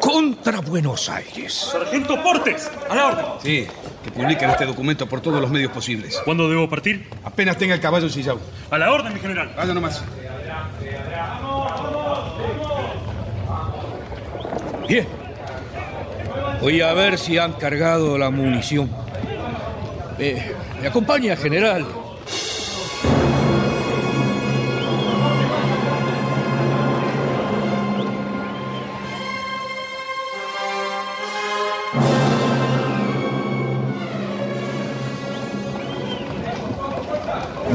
[SPEAKER 5] contra Buenos Aires.
[SPEAKER 10] Sargento Portes, a la orden.
[SPEAKER 4] Sí, que publiquen este documento por todos los medios posibles.
[SPEAKER 10] ¿Cuándo debo partir?
[SPEAKER 4] Apenas tenga el caballo sillao.
[SPEAKER 10] A la orden, mi general.
[SPEAKER 4] Vaya nomás.
[SPEAKER 5] Bien. Voy a ver si han cargado la munición. Eh, ¿Me acompaña, general?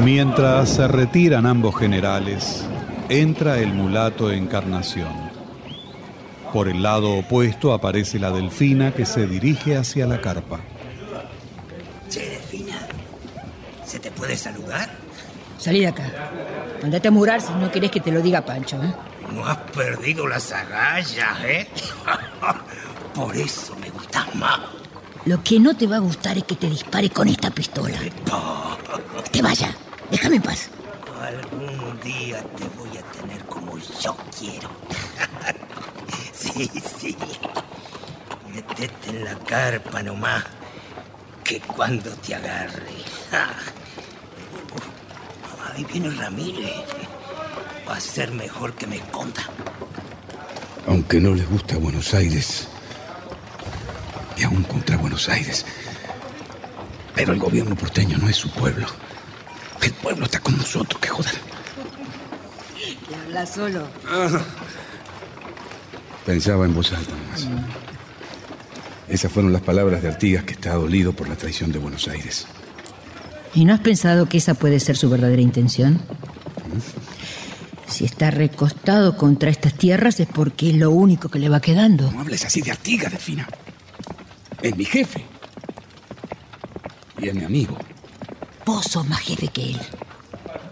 [SPEAKER 1] Mientras se retiran ambos generales, entra el mulato Encarnación. Por el lado opuesto aparece la delfina que se dirige hacia la carpa.
[SPEAKER 17] Che, Delfina, ¿se te
[SPEAKER 18] puede saludar?
[SPEAKER 7] Salí de acá. Andate a murar si no querés que te lo diga Pancho, ¿eh?
[SPEAKER 18] No has perdido las agallas, ¿eh? Por eso me gustas más.
[SPEAKER 7] Lo que no te va a gustar es que te dispare con esta pistola. Que vaya, déjame en paz.
[SPEAKER 18] Algún día te voy a tener como yo quiero. sí, sí. Metete en la carpa nomás, que cuando te agarre. Ahí viene Ramírez. Va a ser mejor que me esconda.
[SPEAKER 4] Aunque no les gusta Buenos Aires, y aún contra Buenos Aires. Pero el gobierno porteño no es su pueblo. El pueblo está con nosotros, que joder.
[SPEAKER 14] Que habla solo.
[SPEAKER 4] Pensaba en voz alta nomás. Esas fueron las palabras de Artigas que está dolido por la traición de Buenos Aires.
[SPEAKER 7] ¿Y no has pensado que esa puede ser su verdadera intención? Si está recostado contra estas tierras es porque es lo único que le va quedando.
[SPEAKER 4] No hables así de Artigas, Delfina. Es mi jefe. Y es mi amigo.
[SPEAKER 7] Vos sos más jefe que él.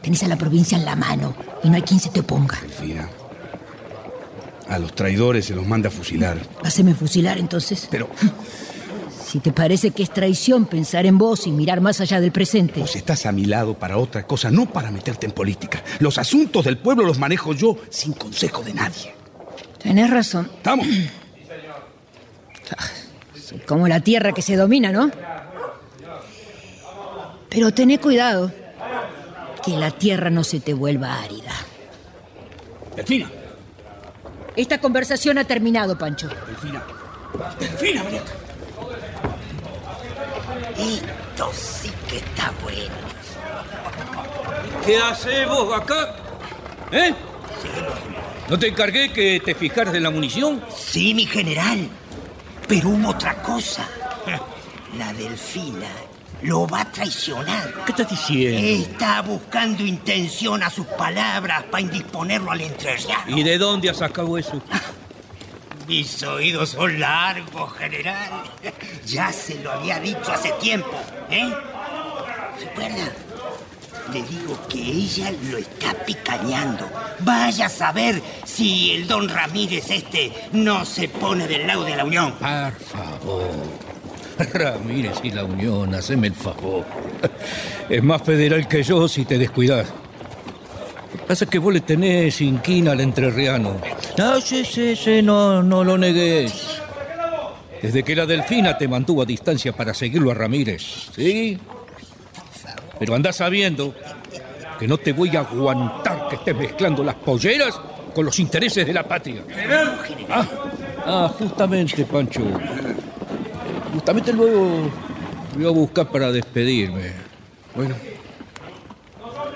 [SPEAKER 7] Tenés a la provincia en la mano y no hay quien se te oponga.
[SPEAKER 4] Delfina. A los traidores se los manda a fusilar.
[SPEAKER 7] Haceme fusilar entonces.
[SPEAKER 4] Pero.
[SPEAKER 7] Si te parece que es traición pensar en vos y mirar más allá del presente.
[SPEAKER 4] Vos estás a mi lado para otra cosa, no para meterte en política. Los asuntos del pueblo los manejo yo sin consejo de nadie.
[SPEAKER 7] Tenés razón.
[SPEAKER 4] Vamos.
[SPEAKER 7] Como la tierra que se domina, ¿no? Pero tené cuidado. Que la tierra no se te vuelva árida.
[SPEAKER 4] Delfina.
[SPEAKER 7] Esta conversación ha terminado, Pancho.
[SPEAKER 4] Delfina. Delfina, ven acá.
[SPEAKER 18] Esto sí que está bueno.
[SPEAKER 5] ¿Qué haces vos acá? ¿Eh? ¿No te encargué que te fijaras en la munición?
[SPEAKER 18] Sí, mi general. Pero hubo otra cosa. La delfina lo va a traicionar.
[SPEAKER 5] ¿Qué estás diciendo?
[SPEAKER 18] Está buscando intención a sus palabras para indisponerlo al entrerriano.
[SPEAKER 5] ¿Y de dónde has sacado eso?
[SPEAKER 18] Mis oídos son largos, general. Ya se lo había dicho hace tiempo, ¿eh? ¿Recuerda? Le digo que ella lo está picañando. Vaya a saber si el don Ramírez este no se pone del lado de la Unión.
[SPEAKER 5] Por favor. Ramírez y la Unión, haceme el favor. Es más federal que yo si te descuidas. Lo que pasa es que vos le tenés inquina al entrerriano. No, sí, sí, sí, no, no lo negues. Desde que la Delfina te mantuvo a distancia para seguirlo a Ramírez, ¿sí? Pero andás sabiendo que no te voy a aguantar que estés mezclando las polleras con los intereses de la patria. Ah, ah, justamente, Pancho. Justamente luego voy a buscar para despedirme.
[SPEAKER 4] Bueno,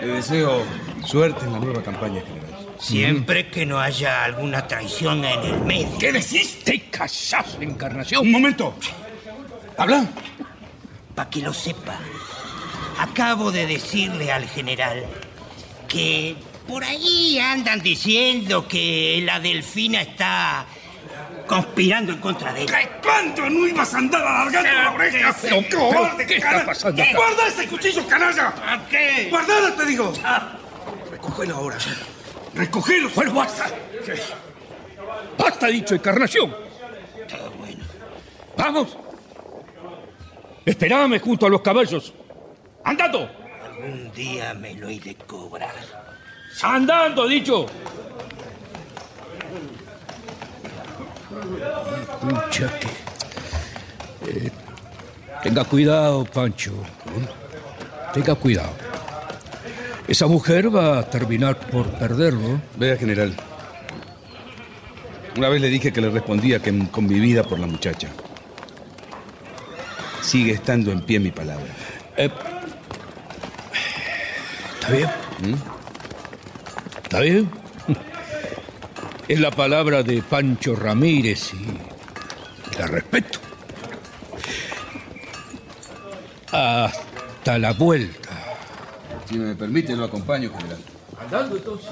[SPEAKER 4] le deseo suerte en la nueva campaña, general.
[SPEAKER 18] Siempre que no haya alguna traición en el medio.
[SPEAKER 5] ¿Qué decís? Te callás, encarnación.
[SPEAKER 4] Un momento. ¿Habla?
[SPEAKER 18] Para que lo sepa, acabo de decirle al general que por ahí andan diciendo que la delfina está conspirando en contra de él.
[SPEAKER 15] ¿Cuánto no ibas a andar alargando la oreja?
[SPEAKER 5] Pero,
[SPEAKER 15] ¡Qué cobarde,
[SPEAKER 5] ¿qué está
[SPEAKER 15] canalla!
[SPEAKER 5] pasando acá?
[SPEAKER 15] ¡Guarda ese cuchillo, canalla!
[SPEAKER 18] ¿A qué?
[SPEAKER 15] ¡Guardala, te digo! Recógelo ahora. Recógelo.
[SPEAKER 5] Bueno, basta. Basta, dicho, encarnación.
[SPEAKER 18] Todo bueno.
[SPEAKER 5] Vamos. Esperame junto a los caballos. ¡Andando!
[SPEAKER 18] Algún día me lo he de cobrar.
[SPEAKER 5] ¡Andando, dicho! Que... Eh, tenga cuidado, Pancho. Tenga cuidado. Esa mujer va a terminar por perderlo.
[SPEAKER 4] Vea, general. Una vez le dije que le respondía que convivida por la muchacha. Sigue estando en pie mi palabra.
[SPEAKER 5] Eh, ¿Está bien? ¿Está bien? Es la palabra de Pancho Ramírez y la respeto. Hasta la vuelta.
[SPEAKER 4] Si me permite, lo acompaño, general.
[SPEAKER 5] Andando entonces.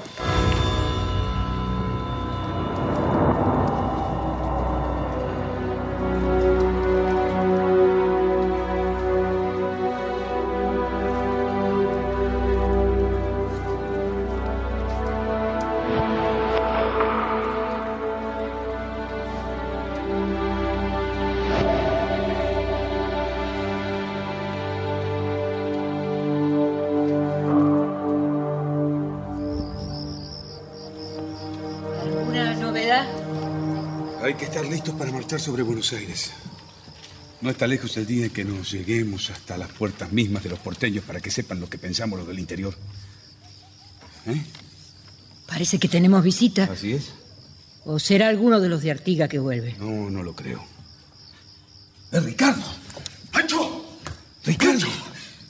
[SPEAKER 4] Marchar sobre Buenos Aires. No está lejos el día en que nos lleguemos hasta las puertas mismas de los porteños para que sepan lo que pensamos los del interior. ¿Eh?
[SPEAKER 7] Parece que tenemos visita.
[SPEAKER 4] Así es.
[SPEAKER 7] ¿O será alguno de los de Artiga que vuelve?
[SPEAKER 4] No, no lo creo.
[SPEAKER 8] ¡Es Ricardo! ¡Pancho! ¡Ricardo!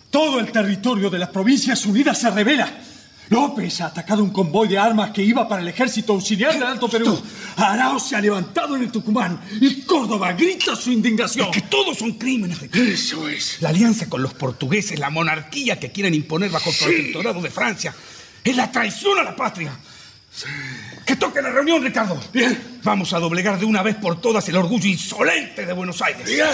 [SPEAKER 8] Todo el territorio de las provincias unidas se revela. López ha atacado un convoy de armas que iba para el ejército auxiliar del Alto Perú. Arauz se ha levantado en el Tucumán y Córdoba grita su indignación.
[SPEAKER 4] Es que todos son crímenes, Ricardo.
[SPEAKER 8] Eso es.
[SPEAKER 4] La alianza con los portugueses, la monarquía que quieren imponer bajo el protectorado de Francia, es la traición a la patria. Que toque la reunión, Ricardo.
[SPEAKER 8] Bien.
[SPEAKER 4] Vamos a doblegar de una vez por todas el orgullo insolente de Buenos Aires.
[SPEAKER 8] Bien.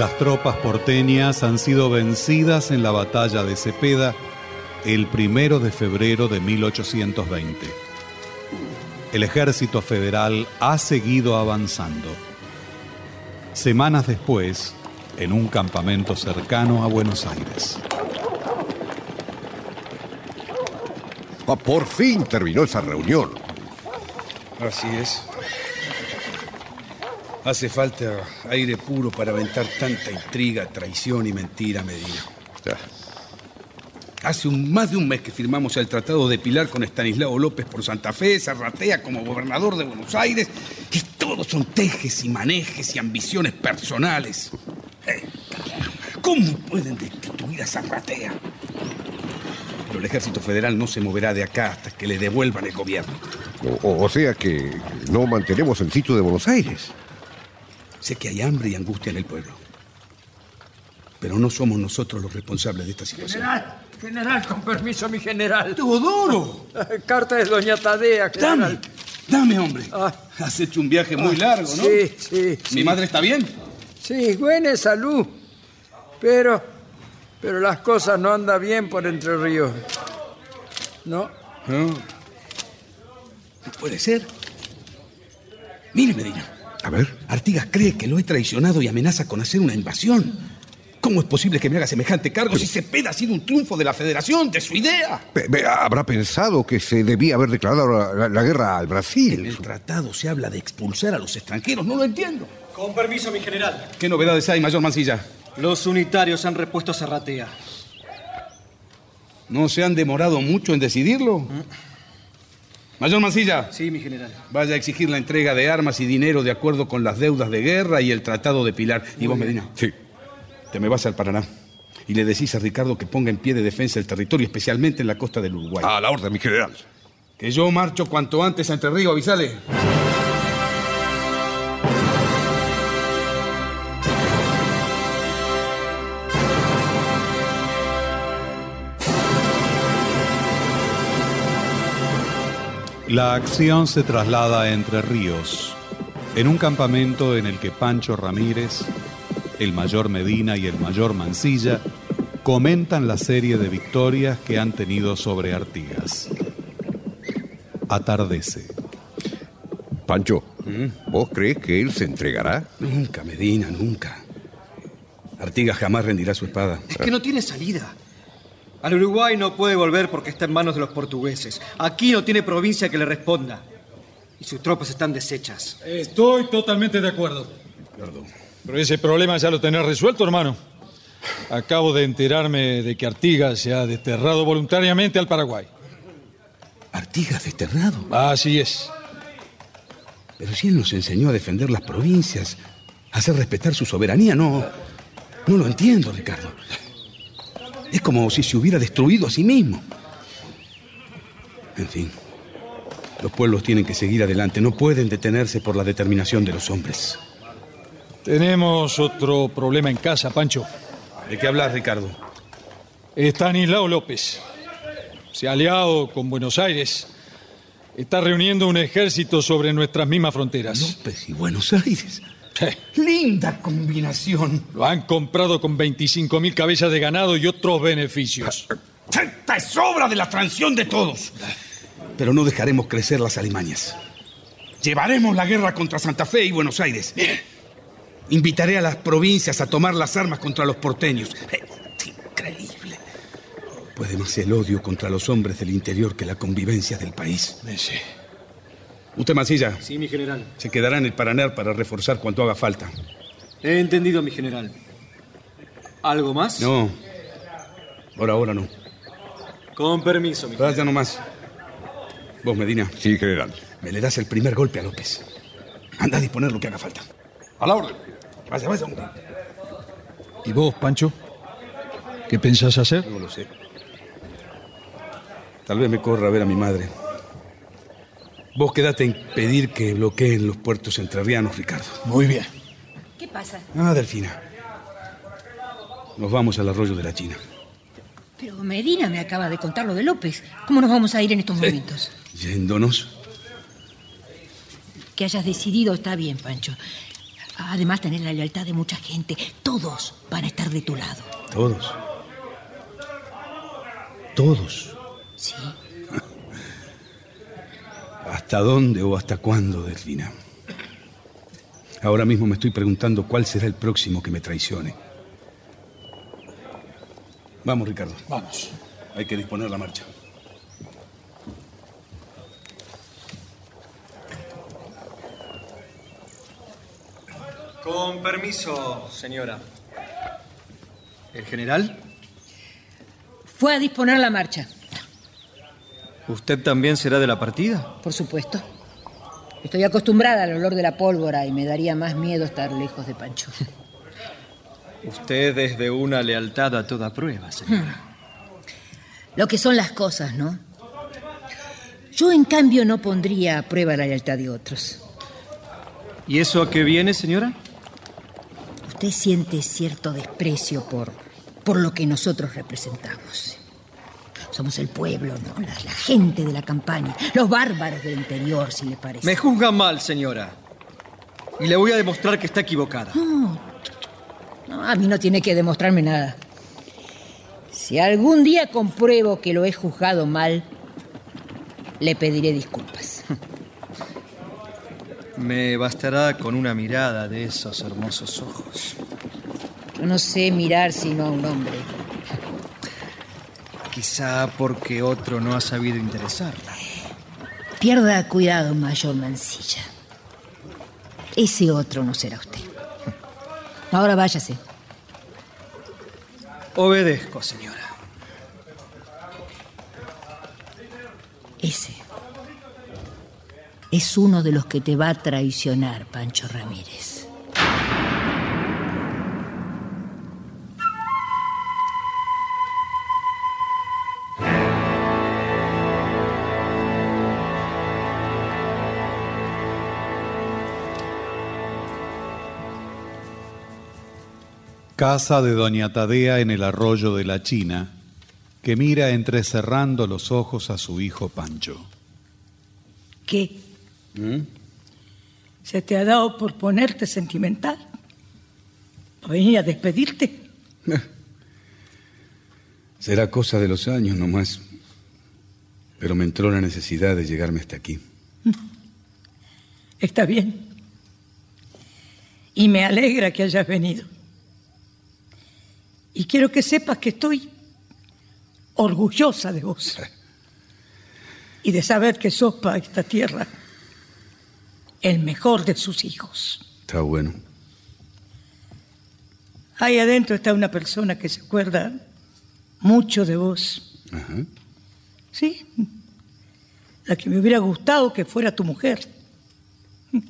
[SPEAKER 1] Las tropas porteñas han sido vencidas en la batalla de Cepeda el primero de febrero de 1820. El ejército federal ha seguido avanzando. Semanas después, en un campamento cercano a Buenos Aires.
[SPEAKER 9] Ah, por fin terminó esa reunión.
[SPEAKER 4] Así es. Hace falta aire puro para aventar tanta intriga, traición y mentira, Medina. Hace un, más de un mes que firmamos el Tratado de Pilar con Estanislao López por Santa Fe, Zarratea como gobernador de Buenos Aires, y todos son tejes y manejes y ambiciones personales. Eh, ¿Cómo pueden destituir a Zarratea? Pero el ejército federal no se moverá de acá hasta que le devuelvan el gobierno.
[SPEAKER 9] O- o sea que no mantenemos el sitio de Buenos Aires.
[SPEAKER 4] Sé que hay hambre y angustia en el pueblo. Pero no somos nosotros los responsables de esta situación.
[SPEAKER 11] General, general, con permiso, mi general.
[SPEAKER 4] ¡Teodoro!
[SPEAKER 11] Carta de doña Tadea, general.
[SPEAKER 4] Dame, hombre. Has hecho un viaje muy largo, ¿no?
[SPEAKER 11] Sí, sí.
[SPEAKER 4] ¿Mi madre está bien?
[SPEAKER 11] Sí, buena salud. Pero, pero las cosas no andan bien por Entre Ríos. ¿No?
[SPEAKER 4] No. No puede ser. Mire, Medina.
[SPEAKER 9] A ver.
[SPEAKER 4] Artigas cree que lo he traicionado y amenaza con hacer una invasión. ¿Cómo es posible que me haga semejante cargo si Cepeda ha sido un triunfo de la Federación, de su idea?
[SPEAKER 9] Habrá pensado que se debía haber declarado la, la- la guerra al
[SPEAKER 4] En
[SPEAKER 9] Brasil.
[SPEAKER 4] el tratado se habla de expulsar a los extranjeros. No lo entiendo.
[SPEAKER 16] Con permiso, mi general.
[SPEAKER 4] ¿Qué novedades hay, Mayor Mancilla?
[SPEAKER 16] Los unitarios han repuesto a Zarratea.
[SPEAKER 4] ¿No se han demorado mucho en decidirlo? Mayor Mancilla.
[SPEAKER 16] Sí, mi general.
[SPEAKER 4] Vaya a exigir la entrega de armas y dinero de acuerdo con las deudas de guerra y el tratado de Pilar. ¿Y vos, Medina?
[SPEAKER 9] Sí.
[SPEAKER 4] Te me vas al Paraná. Y le decís a Ricardo que ponga en pie de defensa el territorio, especialmente en la costa del Uruguay.
[SPEAKER 9] A la orden, mi general.
[SPEAKER 4] Que yo marcho cuanto antes a Entre Ríos, avisale.
[SPEAKER 1] La acción se traslada a Entre Ríos, en un campamento en el que Pancho Ramírez, el mayor Medina y el mayor Mancilla comentan la serie de victorias que han tenido sobre Artigas. Atardece.
[SPEAKER 9] Pancho, ¿vos crees que él se entregará?
[SPEAKER 4] Nunca, Medina, nunca. Artigas jamás rendirá su espada.
[SPEAKER 16] Es que no tiene salida. Al Uruguay no puede volver porque está en manos de los portugueses. Aquí no tiene provincia que le responda. Y sus tropas están deshechas.
[SPEAKER 8] Estoy totalmente de acuerdo.
[SPEAKER 4] Perdón.
[SPEAKER 8] Pero ese problema ya lo tenés resuelto, hermano. Acabo de enterarme de que Artigas se ha desterrado voluntariamente al Paraguay.
[SPEAKER 4] Artigas desterrado.
[SPEAKER 8] Así es.
[SPEAKER 4] Pero si él nos enseñó a defender las provincias, a hacer respetar su soberanía, no. No lo entiendo, Ricardo. Es como si se hubiera destruido a sí mismo. En fin, los pueblos tienen que seguir adelante, no pueden detenerse por la determinación de los hombres.
[SPEAKER 8] Tenemos otro problema en casa, Pancho.
[SPEAKER 4] ¿De qué hablas, Ricardo?
[SPEAKER 8] Estanislao López se ha aliado con Buenos Aires. Está reuniendo un ejército sobre nuestras mismas fronteras.
[SPEAKER 4] López y Buenos Aires. Linda combinación.
[SPEAKER 8] Lo han comprado con 25 mil cabezas de ganado y otros beneficios.
[SPEAKER 15] Esta es obra de la transición de todos.
[SPEAKER 4] Pero no dejaremos crecer las Alemanias. Llevaremos la guerra contra Santa Fe y Buenos Aires. Invitaré a las provincias a tomar las armas contra los porteños. Es increíble. Puede más el odio contra los hombres del interior que la convivencia del país.
[SPEAKER 8] Sí.
[SPEAKER 4] Usted, Mancilla.
[SPEAKER 16] Sí, mi general.
[SPEAKER 4] Se quedará en el Paraná para reforzar cuanto haga falta.
[SPEAKER 16] He entendido, mi general. ¿Algo más?
[SPEAKER 4] No. Por ahora no.
[SPEAKER 16] Con permiso, mi general.
[SPEAKER 4] Vaya nomás. Vos, Medina.
[SPEAKER 9] Sí, general.
[SPEAKER 4] Me le das el primer golpe a López. Anda a disponer lo que haga falta.
[SPEAKER 9] A la orden.
[SPEAKER 4] Vaya, vaya, hombre.
[SPEAKER 8] ¿Y vos, Pancho? ¿Qué pensás hacer?
[SPEAKER 4] No lo sé. Tal vez me corra a ver a mi madre. Vos quedate en pedir que bloqueen los puertos entrerrianos, Ricardo.
[SPEAKER 8] Muy bien.
[SPEAKER 7] ¿Qué pasa?
[SPEAKER 4] Ah, Delfina. Nos vamos al arroyo de la China.
[SPEAKER 7] Pero Medina me acaba de contar lo de López. ¿Cómo nos vamos a ir en estos momentos?
[SPEAKER 4] Yéndonos.
[SPEAKER 7] Que hayas decidido está bien, Pancho. Además, tener la lealtad de mucha gente. Todos van a estar de tu lado.
[SPEAKER 4] Todos. Todos.
[SPEAKER 7] Sí.
[SPEAKER 4] ¿Hasta dónde o hasta cuándo, Delfina? Ahora mismo me estoy preguntando cuál será el próximo que me traicione. Vamos, Ricardo.
[SPEAKER 8] Vamos.
[SPEAKER 4] Hay que disponer la marcha.
[SPEAKER 16] Con permiso, señora. ¿El general?
[SPEAKER 7] Fue a disponer la marcha.
[SPEAKER 16] ¿Usted también será de la partida?
[SPEAKER 7] Por supuesto. Estoy acostumbrada al olor de la pólvora y me daría más miedo estar lejos de Pancho.
[SPEAKER 16] Usted es de una lealtad a toda prueba, señora.
[SPEAKER 7] Lo que son las cosas, ¿no? Yo, en cambio, no pondría a prueba la lealtad de otros.
[SPEAKER 16] ¿Y eso a qué viene, señora?
[SPEAKER 7] Usted siente cierto desprecio por, por lo que nosotros representamos. Somos el pueblo, ¿no? La, la gente de la campaña, los bárbaros del interior, si le parece.
[SPEAKER 16] Me juzga mal, señora. Y le voy a demostrar que está equivocada.
[SPEAKER 7] No, no, a mí no tiene que demostrarme nada. Si algún día compruebo que lo he juzgado mal, le pediré disculpas.
[SPEAKER 16] Me bastará con una mirada de esos hermosos ojos.
[SPEAKER 7] Yo no sé mirar sino a un hombre.
[SPEAKER 16] Quizá porque otro no ha sabido interesarla.
[SPEAKER 7] Pierda cuidado, mayor Mancilla. Ese otro no será usted. Ahora váyase.
[SPEAKER 16] Obedezco, señora.
[SPEAKER 7] Ese es uno de los que te va a traicionar, Pancho Ramírez.
[SPEAKER 1] Casa de Doña Tadea en el arroyo de la China, que mira entrecerrando los ojos a su hijo Pancho.
[SPEAKER 6] ¿Qué? ¿Se te ha dado por ponerte sentimental? ¿Venía a despedirte?
[SPEAKER 4] Será cosa de los años nomás. Pero me entró la necesidad de llegarme hasta aquí.
[SPEAKER 6] Está bien. Y me alegra que hayas venido. Y quiero que sepas que estoy orgullosa de vos. Y de saber que sos para esta tierra el mejor de sus hijos.
[SPEAKER 4] Está bueno.
[SPEAKER 6] Ahí adentro está una persona que se acuerda mucho de vos.
[SPEAKER 4] Ajá.
[SPEAKER 6] Sí. la que me hubiera gustado que fuera tu mujer.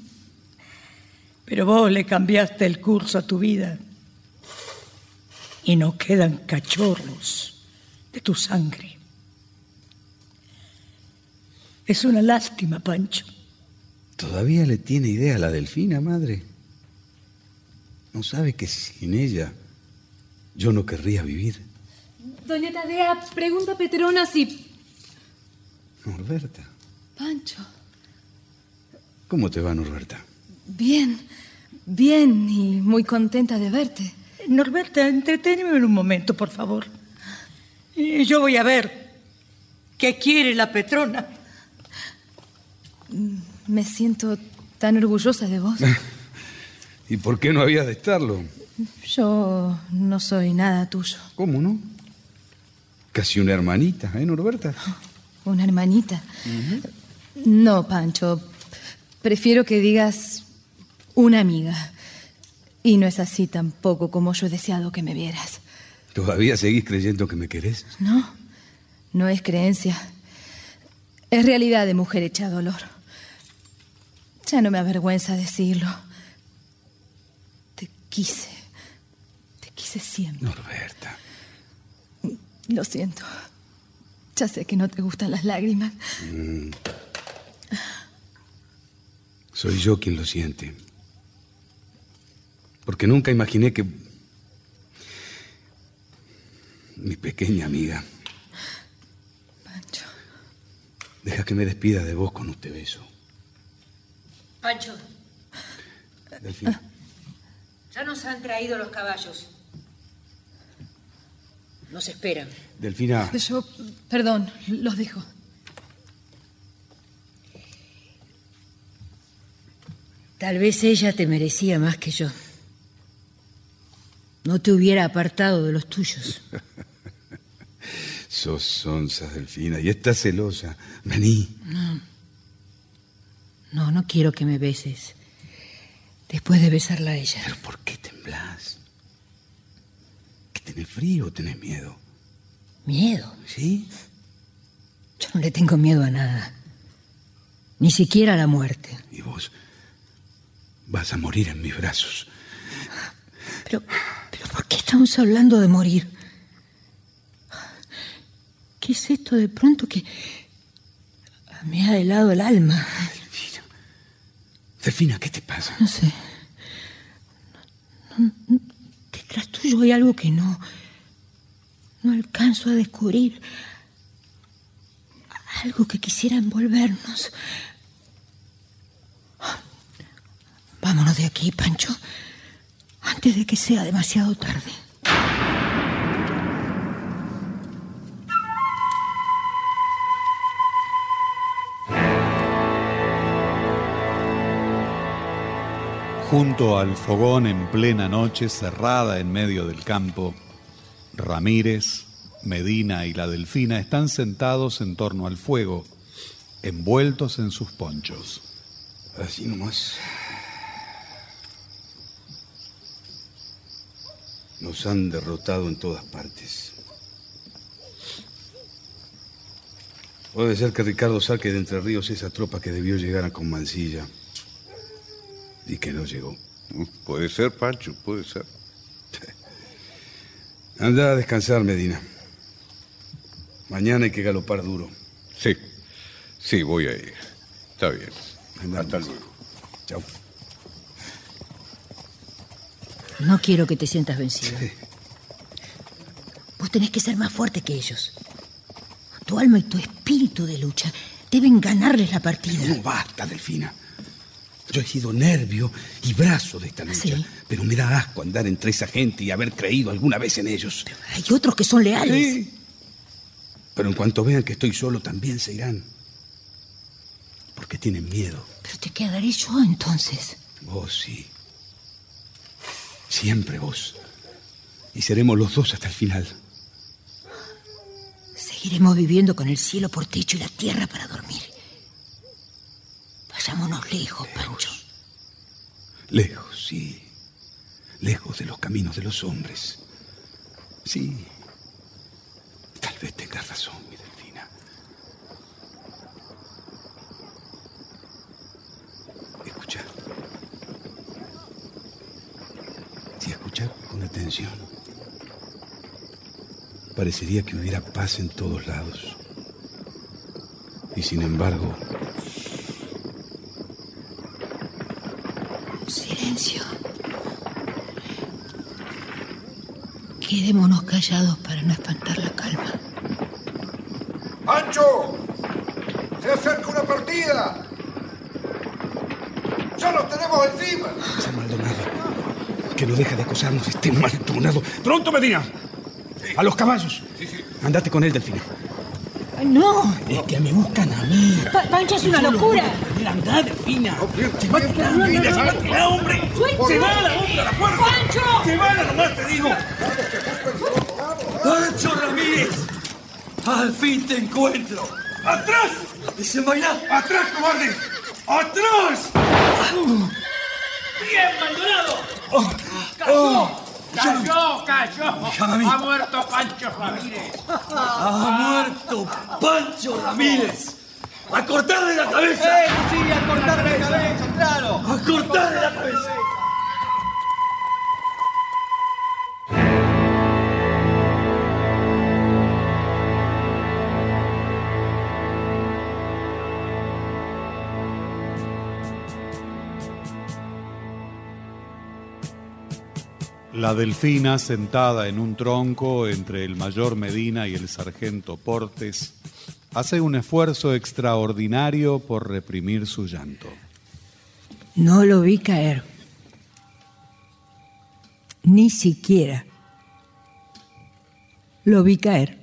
[SPEAKER 6] Pero vos le cambiaste el curso a tu vida y no quedan cachorros de tu sangre. Es una lástima, Pancho.
[SPEAKER 4] ¿Todavía le tiene idea a la delfina, madre? ¿No sabe que sin ella yo no querría vivir?
[SPEAKER 12] Doña Tadea, pregunta a Petrona si...
[SPEAKER 4] Norberta,
[SPEAKER 12] Pancho.
[SPEAKER 4] ¿cómo te va, Norberta?
[SPEAKER 12] Bien, bien y muy contenta de verte.
[SPEAKER 6] Norberta, entreténme un momento, por favor. Y Yo voy a ver qué quiere la Petrona.
[SPEAKER 12] Me siento tan orgullosa de vos.
[SPEAKER 4] ¿Y por qué no habías de estarlo?
[SPEAKER 12] Yo no soy nada tuyo.
[SPEAKER 4] ¿Cómo no? Casi una hermanita, ¿eh, Norberta?
[SPEAKER 12] Una hermanita. No, Pancho. Prefiero que digas una amiga. Y no es así tampoco como yo he deseado que me vieras.
[SPEAKER 4] ¿Todavía seguís creyendo que me querés?
[SPEAKER 12] No, no es creencia. Es realidad de mujer hecha dolor. Ya no me avergüenza decirlo. Te quise. Te quise siempre.
[SPEAKER 4] Norberta.
[SPEAKER 12] Lo siento. Ya sé que no te gustan las lágrimas.
[SPEAKER 4] Mm. Soy yo quien lo siente. Porque nunca imaginé que mi pequeña amiga.
[SPEAKER 12] Pancho.
[SPEAKER 4] Deja que me despida de vos con este beso.
[SPEAKER 7] Pancho,
[SPEAKER 4] Delfina.
[SPEAKER 7] ya nos han traído los caballos. Nos esperan.
[SPEAKER 4] Delfina.
[SPEAKER 12] Yo, perdón, los dejo.
[SPEAKER 7] Tal vez ella te merecía más que yo. No te hubiera apartado de los tuyos.
[SPEAKER 4] Sos sonsa, Delfina, y estás celosa. Vení.
[SPEAKER 7] No. No, no quiero que me beses. Después de besarla a ella.
[SPEAKER 4] ¿Pero por qué temblás? ¿Que tenés frío o tenés miedo?
[SPEAKER 7] ¿Miedo?
[SPEAKER 4] ¿Sí?
[SPEAKER 7] Yo no le tengo miedo a nada. Ni siquiera a la muerte.
[SPEAKER 4] Y vos vas a morir en mis brazos.
[SPEAKER 7] Pero, pero ¿por qué estamos hablando de morir? ¿Qué es esto de pronto que me ha helado el alma?
[SPEAKER 4] Delfina, ¿qué te pasa?
[SPEAKER 7] No sé. No- no- detrás tuyo hay algo que no. No alcanzo a descubrir. Algo que quisiera envolvernos. Vámonos de aquí, Pancho. Antes de que sea demasiado tarde.
[SPEAKER 1] Junto al fogón en plena noche, cerrada en medio del campo, Ramírez, Medina y la Delfina están sentados en torno al fuego, envueltos en sus ponchos.
[SPEAKER 4] Así nomás. Nos han derrotado en todas partes. Puede ser que Ricardo saque de Entre Ríos esa tropa que debió llegar a Conmancilla y que no llegó.
[SPEAKER 9] Puede ser, Pancho, puede ser.
[SPEAKER 4] Anda a descansar, Medina. Mañana hay que galopar duro.
[SPEAKER 9] Sí, sí, voy a ir. Está bien. Hasta luego.
[SPEAKER 4] Chao.
[SPEAKER 7] No quiero que te sientas vencido. Vos tenés que ser más fuerte que ellos. Tu alma y tu espíritu de lucha deben ganarles la partida.
[SPEAKER 4] No basta, Delfina. Yo he sido nervio y brazo de esta lucha.
[SPEAKER 7] Sí.
[SPEAKER 4] Pero me da asco andar entre esa gente y haber creído alguna vez en ellos.
[SPEAKER 7] Hay otros que son leales.
[SPEAKER 4] Sí. Pero en cuanto vean que estoy solo, también se irán. Porque tienen miedo.
[SPEAKER 7] Pero te quedaré yo entonces.
[SPEAKER 4] Vos sí. Siempre vos. Y seremos los dos hasta el final.
[SPEAKER 7] Seguiremos viviendo con el cielo por techo y la tierra para dormir. Vayámonos lejos, Pancho.
[SPEAKER 4] Lejos, sí. Lejos de los caminos de los hombres. Sí. Tal vez tengas razón, mi delfina. Atención. Parecería que hubiera paz en todos lados. Y sin embargo,
[SPEAKER 7] Silencio. Quedémonos callados para no espantar la calma.
[SPEAKER 9] ¡Pancho! ¡Se acerca una partida! ¡Ya los tenemos encima!
[SPEAKER 4] ese Maldonado, que no deja de acosarnos, este Maldonado. ¡Pronto, Medina! ¡A los caballos! Andate con él, Delfina.
[SPEAKER 7] No.
[SPEAKER 4] Es que me buscan a mí.
[SPEAKER 7] Pa- Pancho es una locura.
[SPEAKER 15] Anda, Delfina. ¡Llévatela, hombre!
[SPEAKER 7] Suelta.
[SPEAKER 15] ¡Llévala, hombre, a la fuerza!
[SPEAKER 7] ¡Pancho!
[SPEAKER 15] ¡Llévala nomás, te digo! ¡Pancho Ramírez! ¡Al fin te encuentro! ¡Atrás! ¡Desenvainad! ¡Atrás, cobarde! ¡Atrás!
[SPEAKER 10] ¡Bien, Maldonado!
[SPEAKER 15] Oh,
[SPEAKER 10] ¡Cayó!
[SPEAKER 11] ¡Cayó, cayó! Ha muerto Pancho Ramírez.
[SPEAKER 15] ¡Ha muerto Pancho Ramírez! ¡A cortarle la cabeza!
[SPEAKER 16] ¡Eh, sí, a cortarle la cabeza, claro!
[SPEAKER 15] ¡A cortarle la cabeza!
[SPEAKER 1] La delfina, sentada en un tronco entre el mayor Medina y el sargento Portes, hace un esfuerzo extraordinario por reprimir su llanto.
[SPEAKER 7] No lo vi caer. Ni siquiera lo vi caer.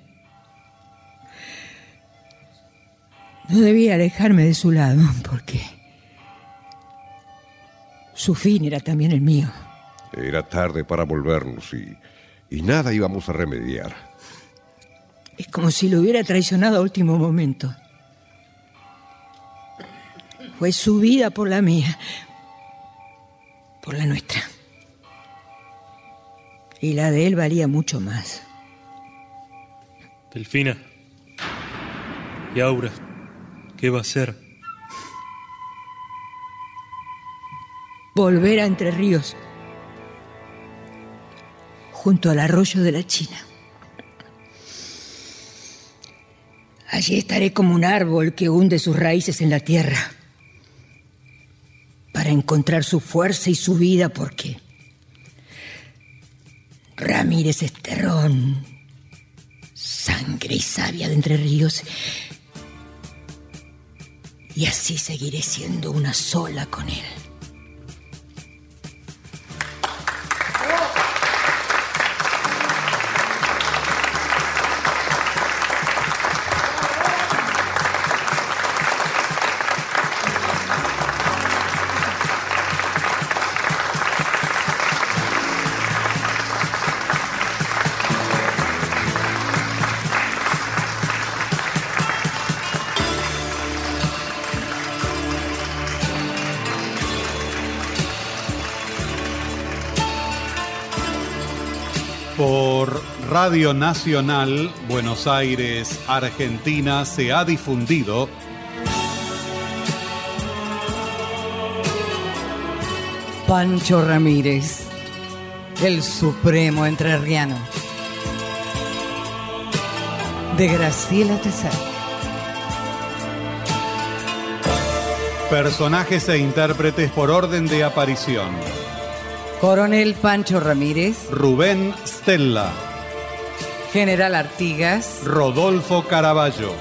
[SPEAKER 7] No debía alejarme de su lado porque su fin era también el mío.
[SPEAKER 9] Era tarde para volvernos y, y nada íbamos a remediar.
[SPEAKER 7] Es como si lo hubiera traicionado a último momento. Fue su vida por la mía, por la nuestra. Y la de él valía mucho más.
[SPEAKER 10] Delfina. Y Aura. ¿Qué va a hacer?
[SPEAKER 7] Volver a Entre Ríos, junto al arroyo de la China. Allí estaré como un árbol que hunde sus raíces en la tierra para encontrar su fuerza y su vida porque Ramírez es terrón, sangre y savia de Entre Ríos. Y así seguiré siendo una sola con él.
[SPEAKER 1] Radio Nacional, Buenos Aires, Argentina, se ha difundido
[SPEAKER 3] Pancho Ramírez, el supremo entrerriano. De Graciela Tesar.
[SPEAKER 1] personajes e intérpretes por orden de aparición.
[SPEAKER 3] Coronel Pancho Ramírez,
[SPEAKER 1] Rubén Stella,
[SPEAKER 3] General Artigas,
[SPEAKER 1] Rodolfo Caraballo,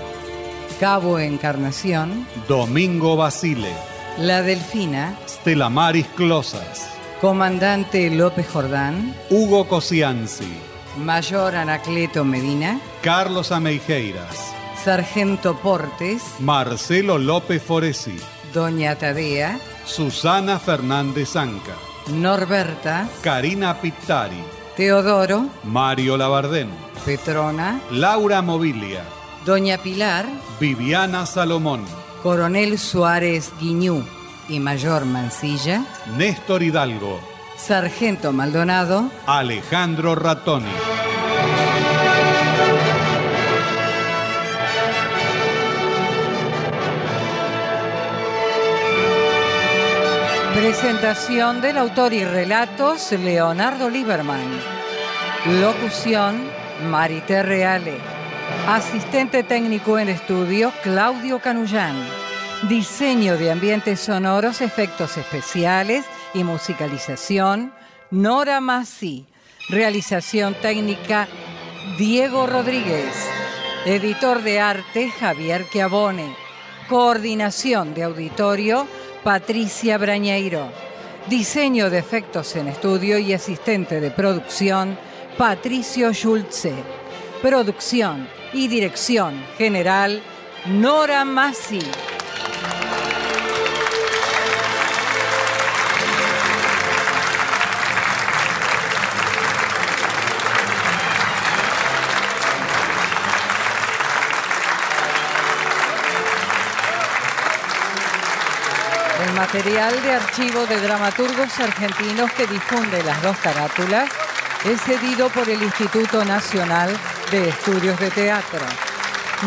[SPEAKER 3] Cabo Encarnación,
[SPEAKER 1] Domingo Basile,
[SPEAKER 3] La Delfina,
[SPEAKER 1] Stella Maris Closas,
[SPEAKER 3] Comandante López Jordán,
[SPEAKER 1] Hugo Cosianzi,
[SPEAKER 3] Mayor Anacleto Medina,
[SPEAKER 1] Carlos Ameijeiras,
[SPEAKER 3] Sargento Portes,
[SPEAKER 1] Marcelo López Foresi,
[SPEAKER 3] Doña Tadea,
[SPEAKER 1] Susana Fernández Anca,
[SPEAKER 3] Norberta,
[SPEAKER 1] Karina Pittari,
[SPEAKER 3] Teodoro,
[SPEAKER 1] Mario Labardén,
[SPEAKER 3] Petrona,
[SPEAKER 1] Laura Mobilia,
[SPEAKER 3] Doña Pilar,
[SPEAKER 1] Viviana Salomón,
[SPEAKER 3] Coronel Suárez Guiñú y Mayor Mancilla,
[SPEAKER 1] Néstor Hidalgo,
[SPEAKER 3] Sargento Maldonado,
[SPEAKER 1] Alejandro Ratoni.
[SPEAKER 3] Presentación del autor y relatos Leonardo Lieberman. Locución, Marité Reale. Asistente técnico en estudio, Claudio Canullán. Diseño de ambientes sonoros, efectos especiales y musicalización, Nora Massi. Realización técnica, Diego Rodríguez. Editor de arte, Javier Chiavone. Coordinación de auditorio, Patricia Brañeiro. Diseño de efectos en estudio y asistente de producción, Patricio Schulze. Producción y dirección general, Nora Massi. Material de archivo de dramaturgos argentinos que difunde las dos carátulas es cedido por el Instituto Nacional de Estudios de Teatro.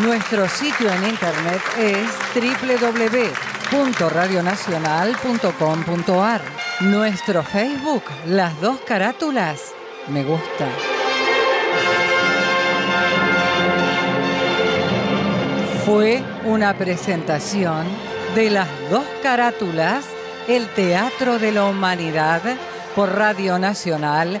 [SPEAKER 3] Nuestro sitio en internet es www.radionacional.com.ar. Nuestro Facebook, las dos carátulas, me gusta. Fue una presentación de las dos carátulas, el Teatro de la Humanidad, por Radio Nacional,